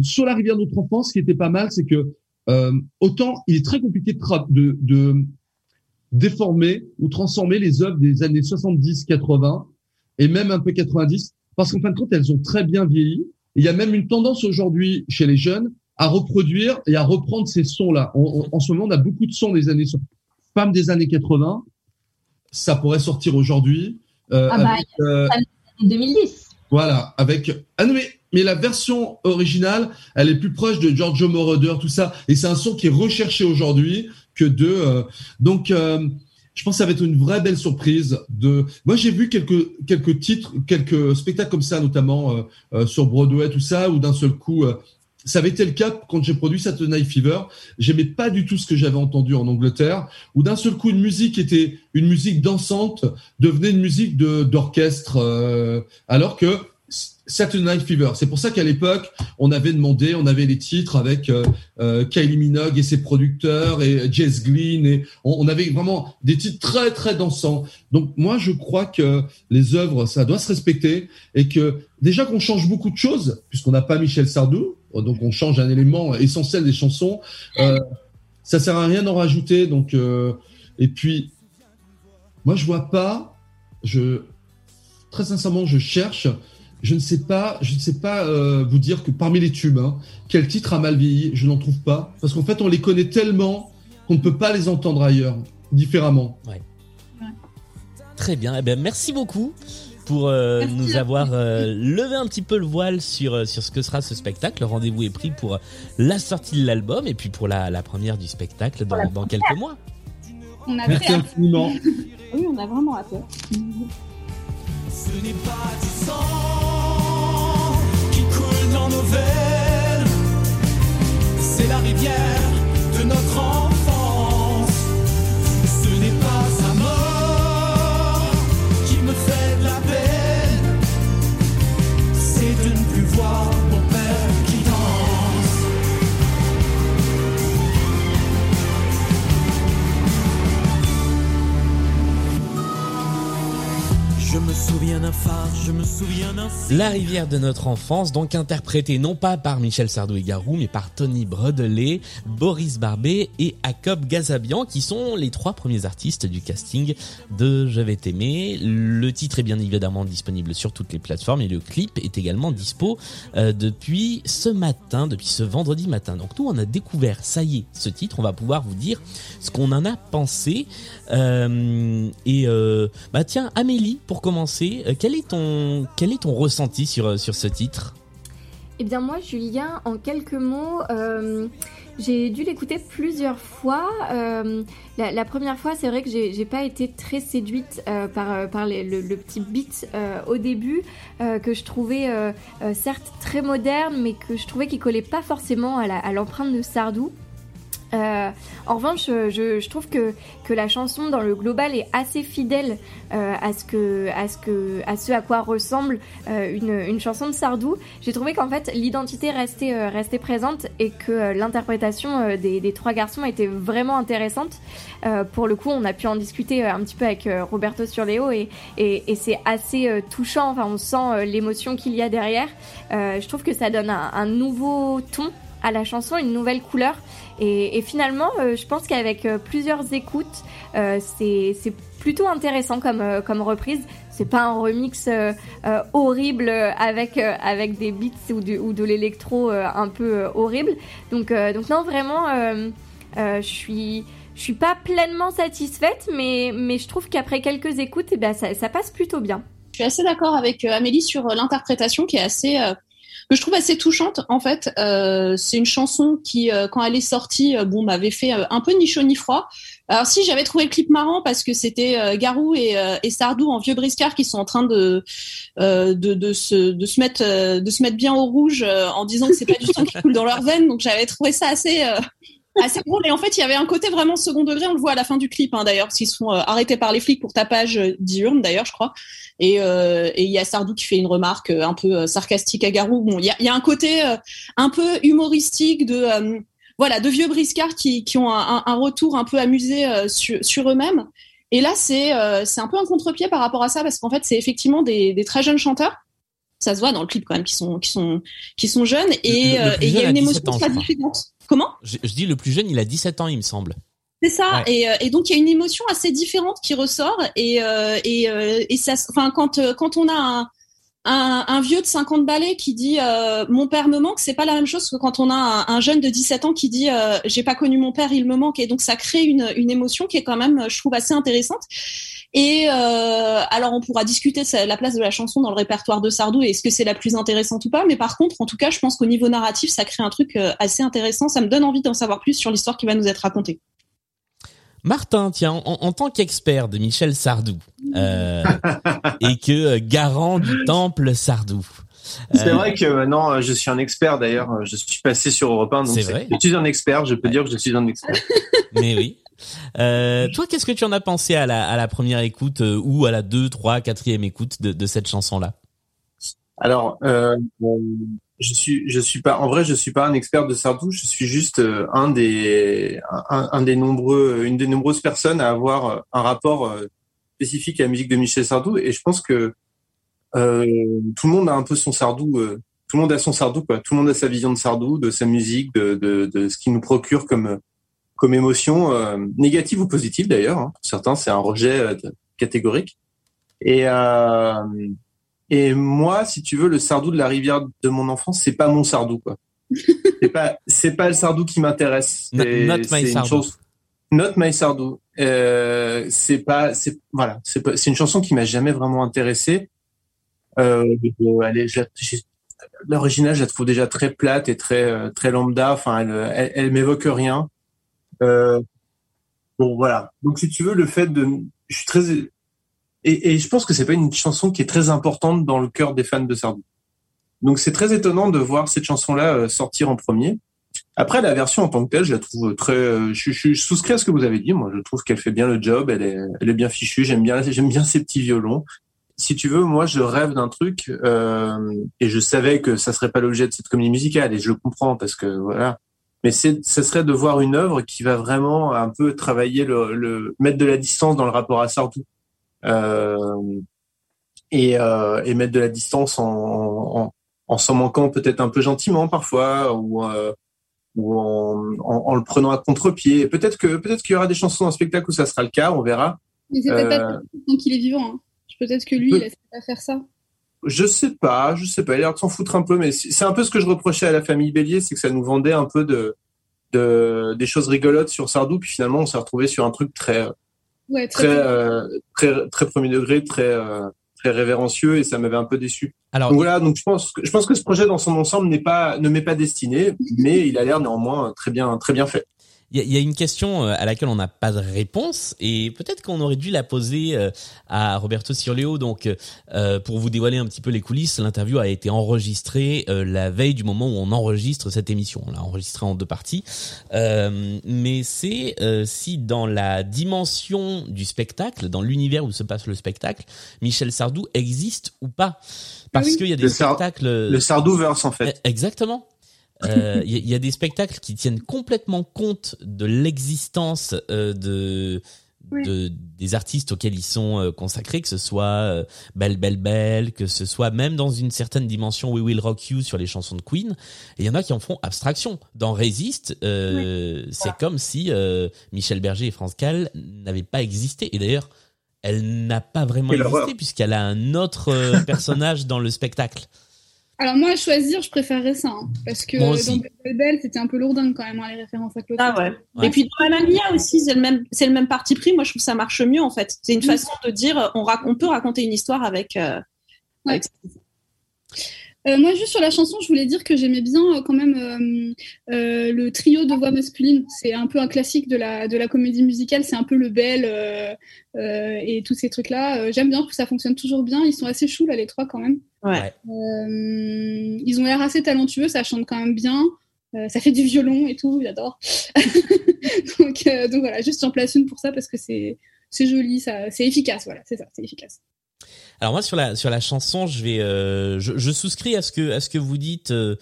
Speaker 5: sur la rivière de notre enfance. Ce qui était pas mal, c'est que euh, autant il est très compliqué de, de, déformer ou transformer les œuvres des années 70, 80 et même un peu 90, parce qu'en fin de compte, elles ont très bien vieilli. il y a même une tendance aujourd'hui chez les jeunes à reproduire et à reprendre ces sons-là. en ce moment, on a beaucoup de sons des années femmes des années 80. Ça pourrait sortir aujourd'hui.
Speaker 7: Euh, ah bah, 2010.
Speaker 5: Voilà, avec ah non, mais, mais la version originale, elle est plus proche de Giorgio Moroder, tout ça, et c'est un son qui est recherché aujourd'hui que de. Euh, donc, euh, je pense que ça va être une vraie belle surprise. De, moi, j'ai vu quelques quelques titres, quelques spectacles comme ça, notamment euh, sur Broadway, tout ça, où d'un seul coup, ça avait été le cas quand j'ai produit Saturday Night Fever. J'aimais pas du tout ce que j'avais entendu en Angleterre, où d'un seul coup une musique était une musique dansante devenait une musique d'orchestre, euh, alors que Saturday Night Fever. C'est pour ça qu'à l'époque, on avait demandé, on avait les titres avec euh, euh, Kylie Minogue et ses producteurs et Jess Glynn et on, avait vraiment des titres très très dansants. Donc moi, je crois que les œuvres, ça doit se respecter et que déjà qu'on change beaucoup de choses puisqu'on n'a pas Michel Sardou, donc on change un élément essentiel des chansons. Euh, ça sert à rien d'en rajouter. Donc euh, et puis moi, je vois pas. Je très sincèrement, je cherche je ne sais pas, je ne sais pas euh, vous dire que parmi les tubes, hein, quel titre a mal vieilli, je n'en trouve pas, parce qu'en fait, on les connaît tellement qu'on ne peut pas les entendre ailleurs, différemment.
Speaker 2: Ouais. Très bien. Eh bien, merci beaucoup pour euh, nous avoir euh, levé un petit peu le voile sur sur ce que sera ce spectacle. Le rendez-vous est pris pour la sortie de l'album et puis pour la, la première du spectacle dans, dans quelques mois.
Speaker 6: On a
Speaker 5: Merci infiniment.
Speaker 3: oui, on a vraiment hâte.
Speaker 8: Ce n'est pas du sang qui coule dans nos veines, c'est la rivière de notre enfance. La
Speaker 2: rivière de notre enfance, donc interprétée non pas par Michel Sardou et Garou, mais par Tony Brodelet, Boris Barbet et Jacob Gazabian, qui sont les trois premiers artistes du casting de Je vais t'aimer. Le titre est bien évidemment disponible sur toutes les plateformes et le clip est également dispo euh, depuis ce matin, depuis ce vendredi matin. Donc nous, on a découvert, ça y est, ce titre. On va pouvoir vous dire ce qu'on en a pensé. Euh, et euh, bah tiens, Amélie, pour commencer, euh, quel est ton quel est ton ressenti sur euh, sur ce titre?
Speaker 7: Eh bien moi, Julien, en quelques mots. Euh, j'ai dû l'écouter plusieurs fois. la, première fois, c'est vrai que j'ai pas été très séduite par, par le, petit beat au début, que je trouvais certes très moderne, mais que je trouvais qu'il collait pas forcément à l'empreinte de Sardou. Euh, en revanche, je, je, trouve que, que la chanson dans le global est assez fidèle euh, à, ce que, à, ce que, à ce à quoi ressemble euh, une, une, chanson de Sardou. J'ai trouvé qu'en fait l'identité restait, euh, restait présente et que euh, l'interprétation des, des, trois garçons était vraiment intéressante. pour le coup, on a pu en discuter un petit peu avec Roberto Surleo et, et, et c'est assez touchant. Enfin, on sent l'émotion qu'il y a derrière. je trouve que ça donne un, un nouveau ton à la chanson, une nouvelle couleur. Et, finalement, euh, je pense qu'avec euh, plusieurs écoutes, euh, c'est plutôt intéressant comme, comme reprise. C'est pas un remix horrible avec, avec des beats ou de, ou de l'électro un peu horrible. Donc, donc non, vraiment, je suis je suis pas pleinement satisfaite, mais, mais je trouve qu'après quelques écoutes, eh ben, ça, ça, passe plutôt bien.
Speaker 3: Je suis assez d'accord avec Amélie sur l'interprétation qui est assez que je trouve assez touchante en fait. Euh, c'est une chanson qui, euh, quand elle est sortie, euh, bon, m'avait fait euh, un peu ni chaud ni froid. Alors si j'avais trouvé le clip marrant parce que c'était Garou et, et, Sardou en vieux briscard qui sont en train de de, de, se, de se mettre de se mettre bien au rouge en disant que c'est pas du sang qui coule dans leurs veines. Donc j'avais trouvé ça assez assez drôle. Et en fait, il y avait un côté vraiment second degré. On le voit à la fin du clip, hein, d'ailleurs, qu'ils sont euh, arrêtés par les flics pour tapage euh, diurne, d'ailleurs, je crois. Et euh, et il y a Sardou qui fait une remarque euh, un peu sarcastique à Garou. Bon, il y a, il y a un côté euh, un peu humoristique de euh, voilà de vieux briscards qui qui ont un, un- retour un peu amusé euh, sur sur eux-mêmes. Et là, c'est euh, c'est un peu un contre-pied par rapport à ça, parce qu'en fait, c'est effectivement des, des très jeunes chanteurs. Ça se voit dans le clip quand même, qui sont qui sont qui sont jeunes et euh, il y a une
Speaker 2: 17
Speaker 3: émotion
Speaker 2: ans,
Speaker 3: très différente. Comment
Speaker 2: Je, je dis le plus jeune, il a 17 ans, il me semble.
Speaker 3: C'est ça.
Speaker 2: Ouais.
Speaker 3: Et, euh, et donc il y a une émotion assez différente qui ressort et euh, et euh, et ça, enfin quand quand on a un un, un vieux de 50 balais qui dit euh, mon père me manque, c'est pas la même chose que quand on a un, un jeune de 17 ans qui dit euh, j'ai pas connu mon père, il me manque. Et donc ça crée une, une émotion qui est quand même, je trouve, assez intéressante. Et euh, alors on pourra discuter de la place de la chanson dans le répertoire de Sardou et est-ce que c'est la plus intéressante ou pas. Mais par contre, en tout cas, je pense qu'au niveau narratif, ça crée un truc euh, assez intéressant. Ça me donne envie d'en savoir plus sur l'histoire qui va nous être racontée.
Speaker 2: Martin, tiens, en, en tant qu'expert de Michel Sardou euh, et que euh, garant du temple Sardou.
Speaker 4: C'est
Speaker 2: euh,
Speaker 4: vrai que maintenant, euh, je suis un expert d'ailleurs. Je suis passé sur Europe 1, donc
Speaker 2: C'est vrai.
Speaker 4: je suis un expert. Je peux dire que je suis un expert.
Speaker 2: Mais oui. Euh, toi, qu'est-ce que tu en as pensé à la, à la première écoute euh, ou à la deux, trois, quatrième écoute de, de cette chanson-là?
Speaker 4: Alors, euh, je suis, je suis pas, en vrai, je suis pas un expert de Sardou. Je suis juste euh, un des, un, un des nombreux, une des nombreuses personnes à avoir euh, un rapport euh, spécifique à la musique de Michel Sardou. Et je pense que euh, tout le monde a un peu son Sardou. euh, tout le monde a son Sardou, quoi. Tout le monde a sa vision de Sardou, de sa musique, de, de, de ce qu'il nous procure comme, comme émotion, euh, négative ou positive d'ailleurs. hein. Pour certains, c'est un rejet euh, catégorique. Et, euh, et moi, si tu veux, le Sardou de la rivière de mon enfance, c'est pas mon Sardou, quoi. c'est pas, c'est pas le Sardou qui m'intéresse.
Speaker 2: Not- my
Speaker 4: une
Speaker 2: Sardou.
Speaker 4: chose- Not my Sardou. Euh, c'est pas, c'est voilà, c'est une chanson qui m'a jamais vraiment intéressé. Euh, je la- l'original, je la trouve déjà très plate et très euh, très lambda. Enfin, elle, elle, m'évoque rien. Euh, bon, voilà. Donc, si tu veux, le fait de, je suis très et, je pense que c'est pas une chanson qui est très importante dans le cœur des fans de Sardou. Donc, c'est très étonnant de voir cette chanson-là euh, sortir en premier. Après, la version en tant que telle, je la trouve très. je, je, je souscris à ce que vous avez dit. Moi, je trouve qu'elle fait bien le job. Elle est, elle est bien fichue. J'aime bien, j'aime bien ses petits violons. Si tu veux, moi, je rêve d'un truc euh, et je savais que ça serait pas l'objet de cette comédie musicale et je le comprends parce que voilà. Mais c'est, ce serait de voir une œuvre qui va vraiment un peu travailler le, le mettre de la distance dans le rapport à Sardou euh, et, euh, et mettre de la distance en, en, en s'en manquant peut-être un peu gentiment parfois ou euh, ou en, en, en le prenant à contre-pied. Peut-être que peut-être qu'il y aura des chansons dans le spectacle où ça sera le cas, on verra.
Speaker 6: Mais c'est peut-être
Speaker 4: Euh,
Speaker 6: pas tant qu'il est vivant. hein. Peut-être que lui, il essaie pas faire ça.
Speaker 4: Je sais pas, je sais pas. Il a l'air de s'en foutre un peu, mais c'est c'est un peu ce que je reprochais à la famille Bélier, c'est que ça nous vendait un peu de, de des choses rigolotes sur Sardou, puis finalement on s'est retrouvé sur un truc très
Speaker 6: Ouais, très,
Speaker 4: très euh, très très premier degré, très euh, très révérencieux, et ça m'avait un peu déçu.
Speaker 2: Alors,
Speaker 4: donc voilà, donc je pense que je pense que ce projet dans son ensemble n'est pas ne m'est pas destiné, mais il a l'air néanmoins très bien très bien fait.
Speaker 2: Il y, y a une question euh, à laquelle on n'a pas de réponse et peut-être qu'on aurait dû la poser euh, à Roberto Cirleo. Donc, euh, pour vous dévoiler un petit peu les coulisses, l'interview a été enregistrée euh, la veille du moment où on enregistre cette émission. On l'a enregistrée en deux parties. Euh, mais c'est euh, si dans la dimension du spectacle, dans l'univers où se passe le spectacle, Michel Sardou existe ou pas Parce
Speaker 4: oui.
Speaker 2: qu'il y a des
Speaker 4: Le
Speaker 2: spectacles...
Speaker 4: le Sardouverse, en fait.
Speaker 2: Eh, Exactement. Euh, Il y, a- il y a des spectacles qui tiennent complètement compte de l'existence euh, de, de des artistes auxquels ils sont euh, consacrés, que ce soit euh, Belle Belle Belle, que ce soit même dans une certaine dimension We Will Rock You sur les chansons de Queen. Et il y en a qui en font abstraction. Dans Résiste, euh, c'est comme si euh, Michel Berger et France Gall n'avaient pas existé. Et d'ailleurs, elle n'a pas vraiment existé puisqu'elle a un autre euh, personnage dans le spectacle.
Speaker 6: Alors moi, à choisir, je préférerais ça. hein, parce que dans. Belle Belle, c'était un peu lourdingue quand même, hein, les références à Claude.
Speaker 3: Ah ouais.
Speaker 2: Ouais.
Speaker 3: Et puis dans Mamma Mia aussi, c'est le même, c'est le même parti pris. Moi, je trouve que ça marche mieux en fait. C'est une façon de dire, on, rac- on peut raconter une histoire avec. euh, avec-
Speaker 6: Euh, moi, juste sur la chanson, je voulais dire que j'aimais bien euh, quand même euh, euh, le trio de voix masculines. C'est un peu un classique de la, de la comédie musicale. C'est un peu le bel euh, euh, et tous ces trucs-là. Euh, J'aime bien que ça fonctionne toujours bien. Ils sont assez choux là, les trois quand même.
Speaker 3: Ouais.
Speaker 6: Euh, ils ont l'air assez talentueux. Ça chante quand même bien. Euh, ça fait du violon et tout, j'adore. donc, euh, donc voilà, juste j'en place une pour ça parce que c'est c'est joli, c'est efficace, voilà, c'est ça, c'est efficace.
Speaker 2: Alors moi sur la sur la chanson, je vais euh, je, je souscris à ce que à ce que vous dites euh,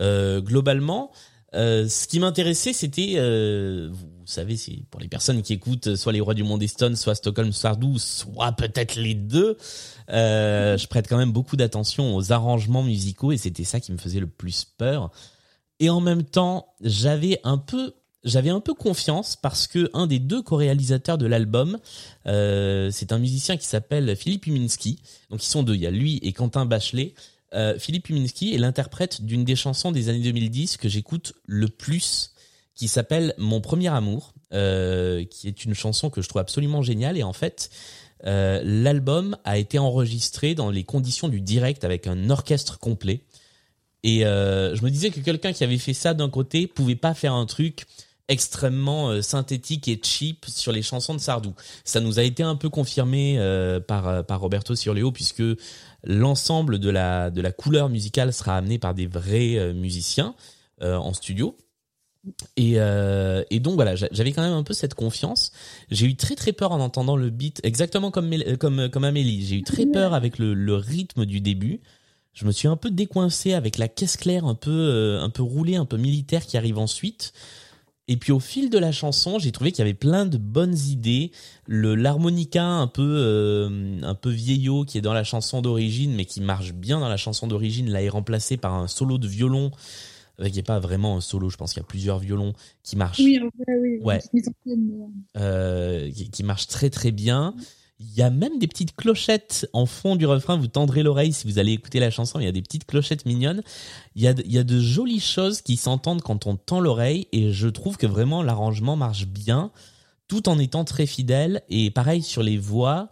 Speaker 2: euh, globalement. Euh, ce qui m'intéressait, c'était, euh, vous savez, pour les personnes qui écoutent soit les Rois du Monde Stone, soit Stockholm Sardou, soit peut-être les deux. Euh, je prête quand même beaucoup d'attention aux arrangements musicaux et c'était ça qui me faisait le plus peur. Et en même temps, j'avais un peu j'avais un peu confiance parce que un des deux co-réalisateurs de l'album, euh, c'est un musicien qui s'appelle Philippe Uminski. Donc ils sont deux, il y a lui et Quentin Bachelet. Euh, Philippe Uminski est l'interprète d'une des chansons des années 2010 que j'écoute le plus, qui s'appelle Mon premier amour, euh, qui est une chanson que je trouve absolument géniale. Et en fait, euh, l'album a été enregistré dans les conditions du direct avec un orchestre complet. Et euh, je me disais que quelqu'un qui avait fait ça d'un côté pouvait pas faire un truc extrêmement synthétique et cheap sur les chansons de Sardou. Ça nous a été un peu confirmé par par Roberto Sirleo puisque l'ensemble de la de la couleur musicale sera amené par des vrais musiciens en studio. Et, euh, et donc voilà, j'a- j'avais quand même un peu cette confiance. J'ai eu très très peur en entendant le beat, exactement comme Mél- comme comme Amélie. J'ai eu très peur avec le, le rythme du début. Je me suis un peu décoincé avec la caisse claire un peu euh, un peu roulée, un peu militaire qui arrive ensuite. Et puis au fil de la chanson, j'ai trouvé qu'il y avait plein de bonnes idées. Le l'harmonica un peu euh, un peu vieillot qui est dans la chanson d'origine, mais qui marche bien dans la chanson d'origine, là est remplacé par un solo de violon. Euh, qui est pas vraiment un solo, je pense qu'il y a plusieurs violons qui marchent
Speaker 6: Oui, en vrai, oui.
Speaker 2: Ouais.
Speaker 6: mais,
Speaker 2: euh, qui, qui marche très très bien. Il y a même des petites clochettes en fond du refrain. Vous tendrez l'oreille si vous allez écouter la chanson. Il y a des petites clochettes mignonnes. Il y a de, il y a de jolies choses qui s'entendent quand on tend l'oreille et je trouve que vraiment l'arrangement marche bien tout en étant très fidèle. Et pareil sur les voix.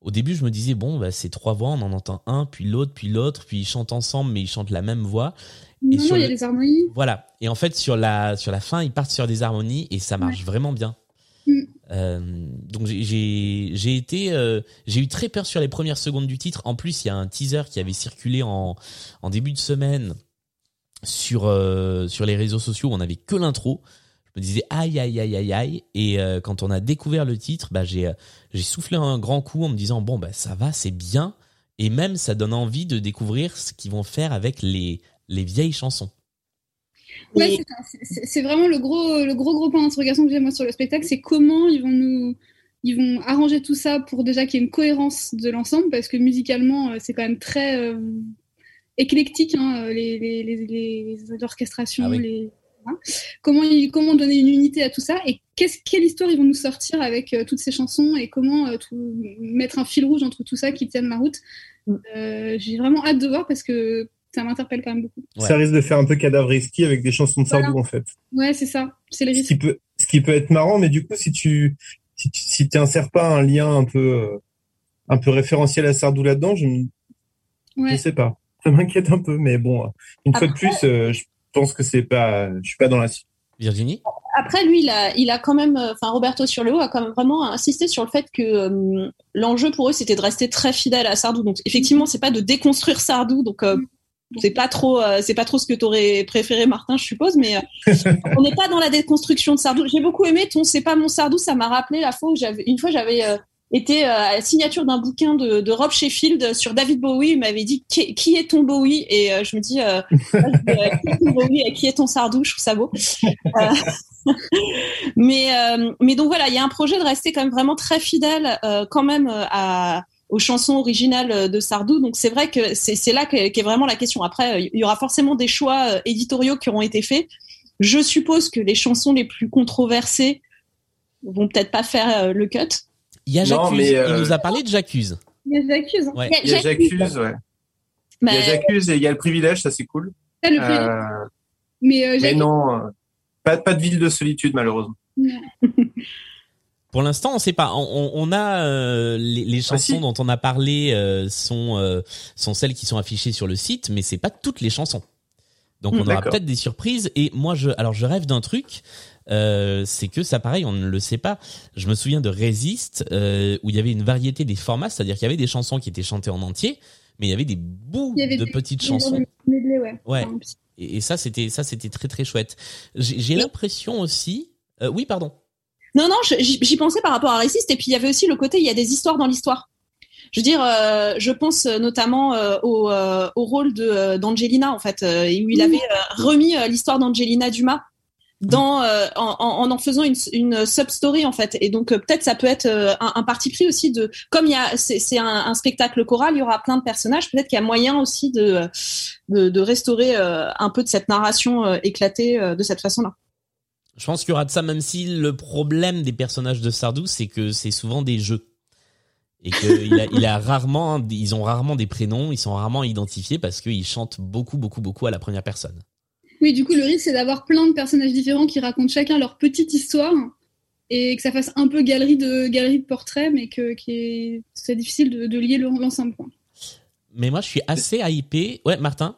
Speaker 2: Au début, je me disais bon, bah, c'est trois voix, on en entend un, puis l'autre, puis l'autre, puis ils chantent ensemble, mais ils chantent la même voix.
Speaker 6: Non, il y a
Speaker 2: le-
Speaker 6: des harmonies.
Speaker 2: Voilà. Et en fait, sur la, sur la fin, ils partent sur des harmonies et ça marche vraiment bien.
Speaker 6: Mm.
Speaker 2: Euh, donc j'ai- été euh, j'ai eu très peur sur les premières secondes du titre. En plus, il y a un teaser qui avait circulé en en début de semaine sur euh, sur les réseaux sociaux. où On avait que l'intro. Je me disais aïe aïe aïe aïe aïe. Et quand on a découvert le titre, bah j'ai j'ai soufflé un grand coup en me disant bon bah ça va, c'est bien. Et même ça donne envie de découvrir ce qu'ils vont faire avec les les vieilles chansons.
Speaker 6: Ouais, c'est vraiment le gros, le gros gros point d'interrogation que j'ai moi sur le spectacle, c'est comment ils vont nous, ils vont arranger tout ça pour déjà qu'il y ait une cohérence de l'ensemble, parce que musicalement, euh, c'est quand même très euh, éclectique, hein, les, les, les, les, les orchestrations,
Speaker 2: Ah oui.
Speaker 6: les hein. comment ils, comment donner une unité à tout ça et qu'est-ce quelle histoire ils vont nous sortir avec euh, toutes ces chansons et comment euh, tout- mettre un fil rouge entre tout ça qui tienne la route. Euh, j'ai vraiment hâte de voir parce que ça m'interpelle quand même beaucoup.
Speaker 4: Ça risque de faire un peu cadavre risqué avec des chansons de Sardou, en fait.
Speaker 6: Ouais, c'est ça, c'est le
Speaker 4: Ce
Speaker 6: risque.
Speaker 4: qui peut, ce qui peut être marrant, mais du coup, si tu, si tu, si pas un lien un peu, euh, un peu référentiel à Sardou là-dedans, je,
Speaker 6: Ouais.
Speaker 4: je sais pas. Ça m'inquiète un peu, mais bon, une fois de plus, euh, je pense que c'est pas, je suis pas dans la
Speaker 2: Virginie?
Speaker 3: Après, lui, il a, il a quand même, euh, enfin, Roberto Surleo a quand même vraiment insisté sur le fait que euh, l'enjeu pour eux, c'était de rester très fidèle à Sardou. Donc, effectivement, c'est pas de déconstruire Sardou. Donc, euh, c'est pas trop, euh, c'est pas trop ce que t'aurais préféré, Martin, je suppose. Mais euh, on n'est pas dans la déconstruction de Sardou. J'ai beaucoup aimé ton C'est pas mon Sardou. Ça m'a rappelé la fois où j'avais, une fois, j'avais euh, été euh, à la signature d'un bouquin de, de Rob Sheffield sur David Bowie. Il m'avait dit qui, qui est ton Bowie? Et euh, je me dis qui est ton Bowie et qui est ton Sardou? Je trouve ça beau. Euh, mais euh, mais donc voilà, il y a un projet de rester quand même vraiment très fidèle euh, quand même à aux chansons originales de Sardou. Donc c'est vrai que c'est c'est là qu'est qu'est vraiment la question. Après, euh, il y aura forcément des choix euh, éditoriaux qui auront été faits. Je suppose que les chansons les plus controversées vont peut-être pas faire euh, le cut.
Speaker 2: Il y a
Speaker 4: Non,
Speaker 2: J'accuse.
Speaker 4: mais, euh,
Speaker 2: Il nous a parlé de J'accuse.
Speaker 6: Il y a J'accuse. hein.
Speaker 2: Ouais.
Speaker 4: Il y a J'accuse, ouais. Il y a
Speaker 3: Mais-
Speaker 4: J'accuse et il y a le privilège, ça c'est cool.
Speaker 6: Ça, le privilège.
Speaker 4: Euh,
Speaker 6: Mais, euh,
Speaker 4: non, euh, pas, pas de ville de solitude malheureusement.
Speaker 2: Pour l'instant, on sait pas. On, on- on a euh, les, les chansons
Speaker 4: si.
Speaker 2: dont on a parlé euh, sont euh, sont celles qui sont affichées sur le site, mais c'est pas toutes les chansons. Donc
Speaker 4: Hmm,
Speaker 2: on aura peut-être des surprises. Et moi, je alors je rêve d'un truc. euh, c'est que ça, pareil, on ne le sait pas. Je me souviens de Résiste, euh, où il y avait une variété des formats, c'est-à-dire qu'il y avait des chansons qui étaient chantées en entier, mais il y avait des bouts
Speaker 6: avait
Speaker 2: de
Speaker 6: des-
Speaker 2: petites
Speaker 6: des
Speaker 2: chansons.
Speaker 6: medley, ouais.
Speaker 2: Ouais.
Speaker 6: Enfin,
Speaker 2: Et, et ça, c'était ça, c'était très très chouette. J'ai j'ai l'impression aussi. euh, oui, pardon.
Speaker 3: Non, non, j'y pensais par rapport à Raciste, et puis il y avait aussi le côté, il y a des histoires dans l'histoire. Je veux dire, euh, je pense euh, notamment euh, au, euh, au rôle de euh, d'Angelina, en fait, euh, où il avait euh, remis euh, l'histoire d'Angelina Dumas dans euh, en, en en faisant une, une sub-story en fait. Et donc euh, peut-être ça peut être euh, un, un parti pris aussi de comme il y a c'est c'est un, un spectacle choral il y aura plein de personnages peut-être qu'il y a moyen aussi de de, de restaurer euh, un peu de cette narration euh, éclatée euh, de cette façon-là
Speaker 2: Je pense qu'il y aura de ça, même si le problème des personnages de Sardou, c'est que c'est souvent des jeux. Et qu'il a, il a rarement, ils ont rarement des prénoms, ils sont rarement identifiés parce qu'ils chantent beaucoup, beaucoup, beaucoup à la première personne.
Speaker 6: Oui, du coup, le risque, c'est d'avoir plein de personnages différents qui racontent chacun leur petite histoire et que ça fasse un peu galerie de, galerie de portraits, mais que qui est, c'est difficile de, de lier le- l'ensemble.
Speaker 2: Mais moi, je suis assez hypé. Ouais, Martin?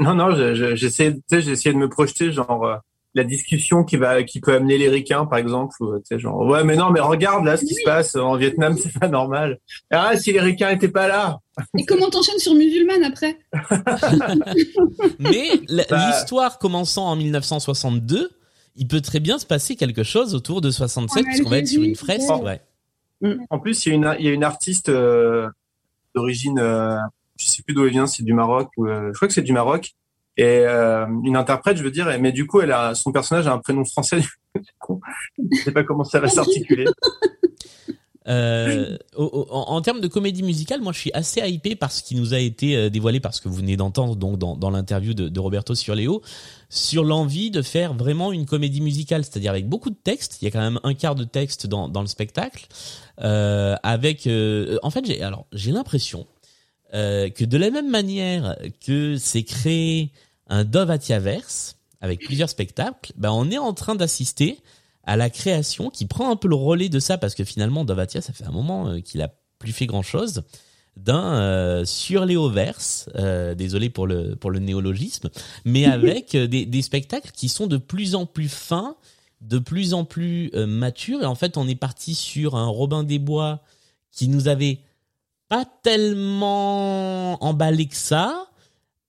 Speaker 4: Non, non, je- je- j'essaie, essayé de me projeter, genre euh, la discussion qui va, qui peut amener les ricains, par exemple, tu sais, genre ouais, mais non, mais regarde là ce qui se passe en Vietnam, c'est pas normal. Ah, si les ricains étaient pas là.
Speaker 6: Et comment t'enchaînes sur musulmane après?
Speaker 2: Mais
Speaker 4: Bah.
Speaker 2: l'histoire commençant en 1962, il peut très bien se passer quelque chose autour de 67,
Speaker 4: En
Speaker 2: puisqu'on va être sur une fresque.
Speaker 4: ouais.
Speaker 2: Ouais.
Speaker 4: En plus, il y a une, il y a une artiste euh, d'origine, euh, je sais plus d'où elle vient, c'est du Maroc ou euh, je crois que c'est du Maroc. Et euh, une interprète, je veux dire, mais du coup, elle a son personnage a un prénom français. C'est con. je sais pas comment ça va s'articuler.
Speaker 2: Euh, en, termes de comédie musicale, moi je suis assez hypé par ce qui nous a été euh, dévoilé, parce que vous venez d'entendre donc dans, l'interview de, Roberto sur Léo, sur l'envie de faire vraiment une comédie musicale, c'est-à-dire avec beaucoup de textes. Il y a quand même un quart de texte dans, le spectacle, avec. en fait, j'ai l'impression euh, que de la même manière que c'est créé un Dovatiaverse avec plusieurs spectacles, ben on est en train d'assister à la création qui prend un peu le relais de ça parce que finalement Dovatia ça fait un moment euh, qu'il a plus fait grand chose d'un euh, sur Léoverse, euh, désolé pour le pour le néologisme, mais avec euh, des, des spectacles qui sont de plus en plus fins, de plus en plus euh, matures. Et en fait on est parti sur un Robin des Bois qui nous avait pas tellement emballé que ça.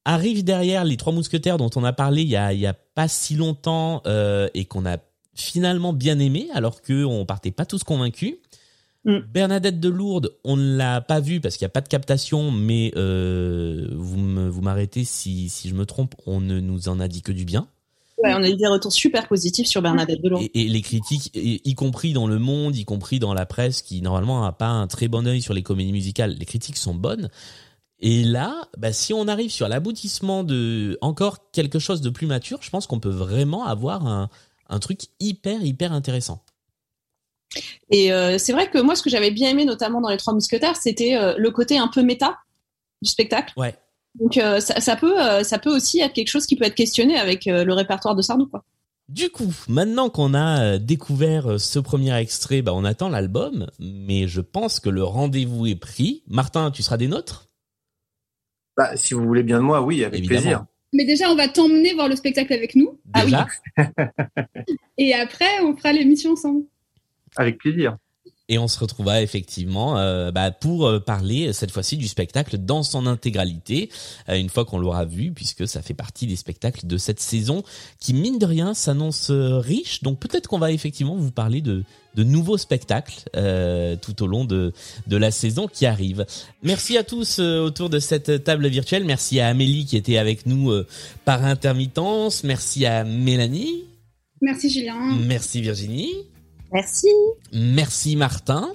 Speaker 2: Arrive derrière les Trois Mousquetaires dont on a parlé il y a, il y a pas si longtemps euh, et qu'on a finalement bien aimé alors que on partait pas tous convaincus. Bernadette de Lourdes, on ne l'a pas vu parce qu'il n'y a pas de captation, mais euh, vous m'arrêtez si, si je me trompe, on ne nous en a dit que du bien.
Speaker 3: Ouais, on a eu des retours super positifs sur Bernadette Delon.
Speaker 2: Et, et les critiques, y, compris dans le monde, y compris dans la presse, qui normalement n'a pas un très bon œil sur les comédies musicales, les critiques sont bonnes. Et là, bah, si on arrive sur l'aboutissement de encore quelque chose de plus mature, je pense qu'on peut vraiment avoir un, un truc hyper hyper intéressant.
Speaker 3: Et euh, c'est vrai que moi, ce que j'avais bien aimé, notamment dans Les Trois Mousquetaires, c'était euh, le côté un peu méta du spectacle.
Speaker 2: Ouais.
Speaker 3: Donc euh, ça, ça peut, euh, ça peut aussi être quelque chose qui peut être questionné avec euh, le répertoire de Sardou, quoi.
Speaker 2: Du coup, maintenant qu'on a découvert ce premier extrait, bah, on attend l'album, mais je pense que le rendez-vous est pris. Martin, tu seras des nôtres?
Speaker 4: Bah, si vous voulez bien de moi, oui, avec
Speaker 2: Évidemment.
Speaker 4: plaisir.
Speaker 6: Mais déjà, on va t'emmener voir le spectacle avec nous.
Speaker 2: Déjà
Speaker 6: Et après, on fera l'émission ensemble.
Speaker 4: Avec plaisir.
Speaker 2: Et on se retrouvera effectivement euh, bah, pour euh, parler cette fois-ci du spectacle dans son intégralité, euh, une fois qu'on l'aura vu, puisque ça fait partie des spectacles de cette saison qui, mine de rien, s'annonce euh, riche. Donc peut-être qu'on va effectivement vous parler de, de nouveaux spectacles euh, tout au long de, de la saison qui arrive. Merci à tous euh, autour de cette table virtuelle. Merci à Amélie qui était avec nous euh, par intermittence. Merci à Mélanie.
Speaker 6: Merci Julien.
Speaker 2: Merci Virginie.
Speaker 3: Merci.
Speaker 2: Merci Martin.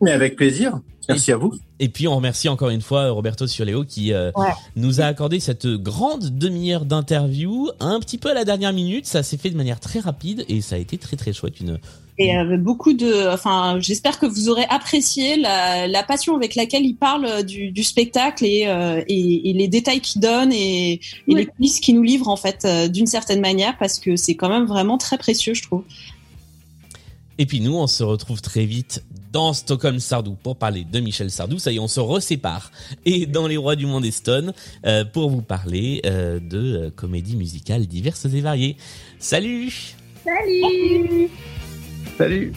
Speaker 4: Mais avec plaisir. Merci à vous.
Speaker 2: Et puis on remercie encore une fois Roberto Surleo qui euh,
Speaker 3: Ouais.
Speaker 2: nous a accordé cette grande demi-heure d'interview, un petit peu à la dernière minute. Ça s'est fait de manière très rapide et ça a été très très chouette. Une
Speaker 3: Et euh, beaucoup de, enfin, j'espère que vous aurez apprécié la, la passion avec laquelle il parle euh, du, du spectacle et, euh, et, et les détails qu'il donne et, et les coulisses qu'il nous livre en fait euh, d'une certaine manière parce que c'est quand même vraiment très précieux, je trouve.
Speaker 2: Et puis nous, on se retrouve très vite dans Stockholm Sardou pour parler de Michel Sardou. Ça y est, on se resépare. Et dans Les Rois du Monde et Stone euh, pour vous parler euh, de euh, comédies musicales diverses et variées. Salut
Speaker 6: Salut
Speaker 4: Salut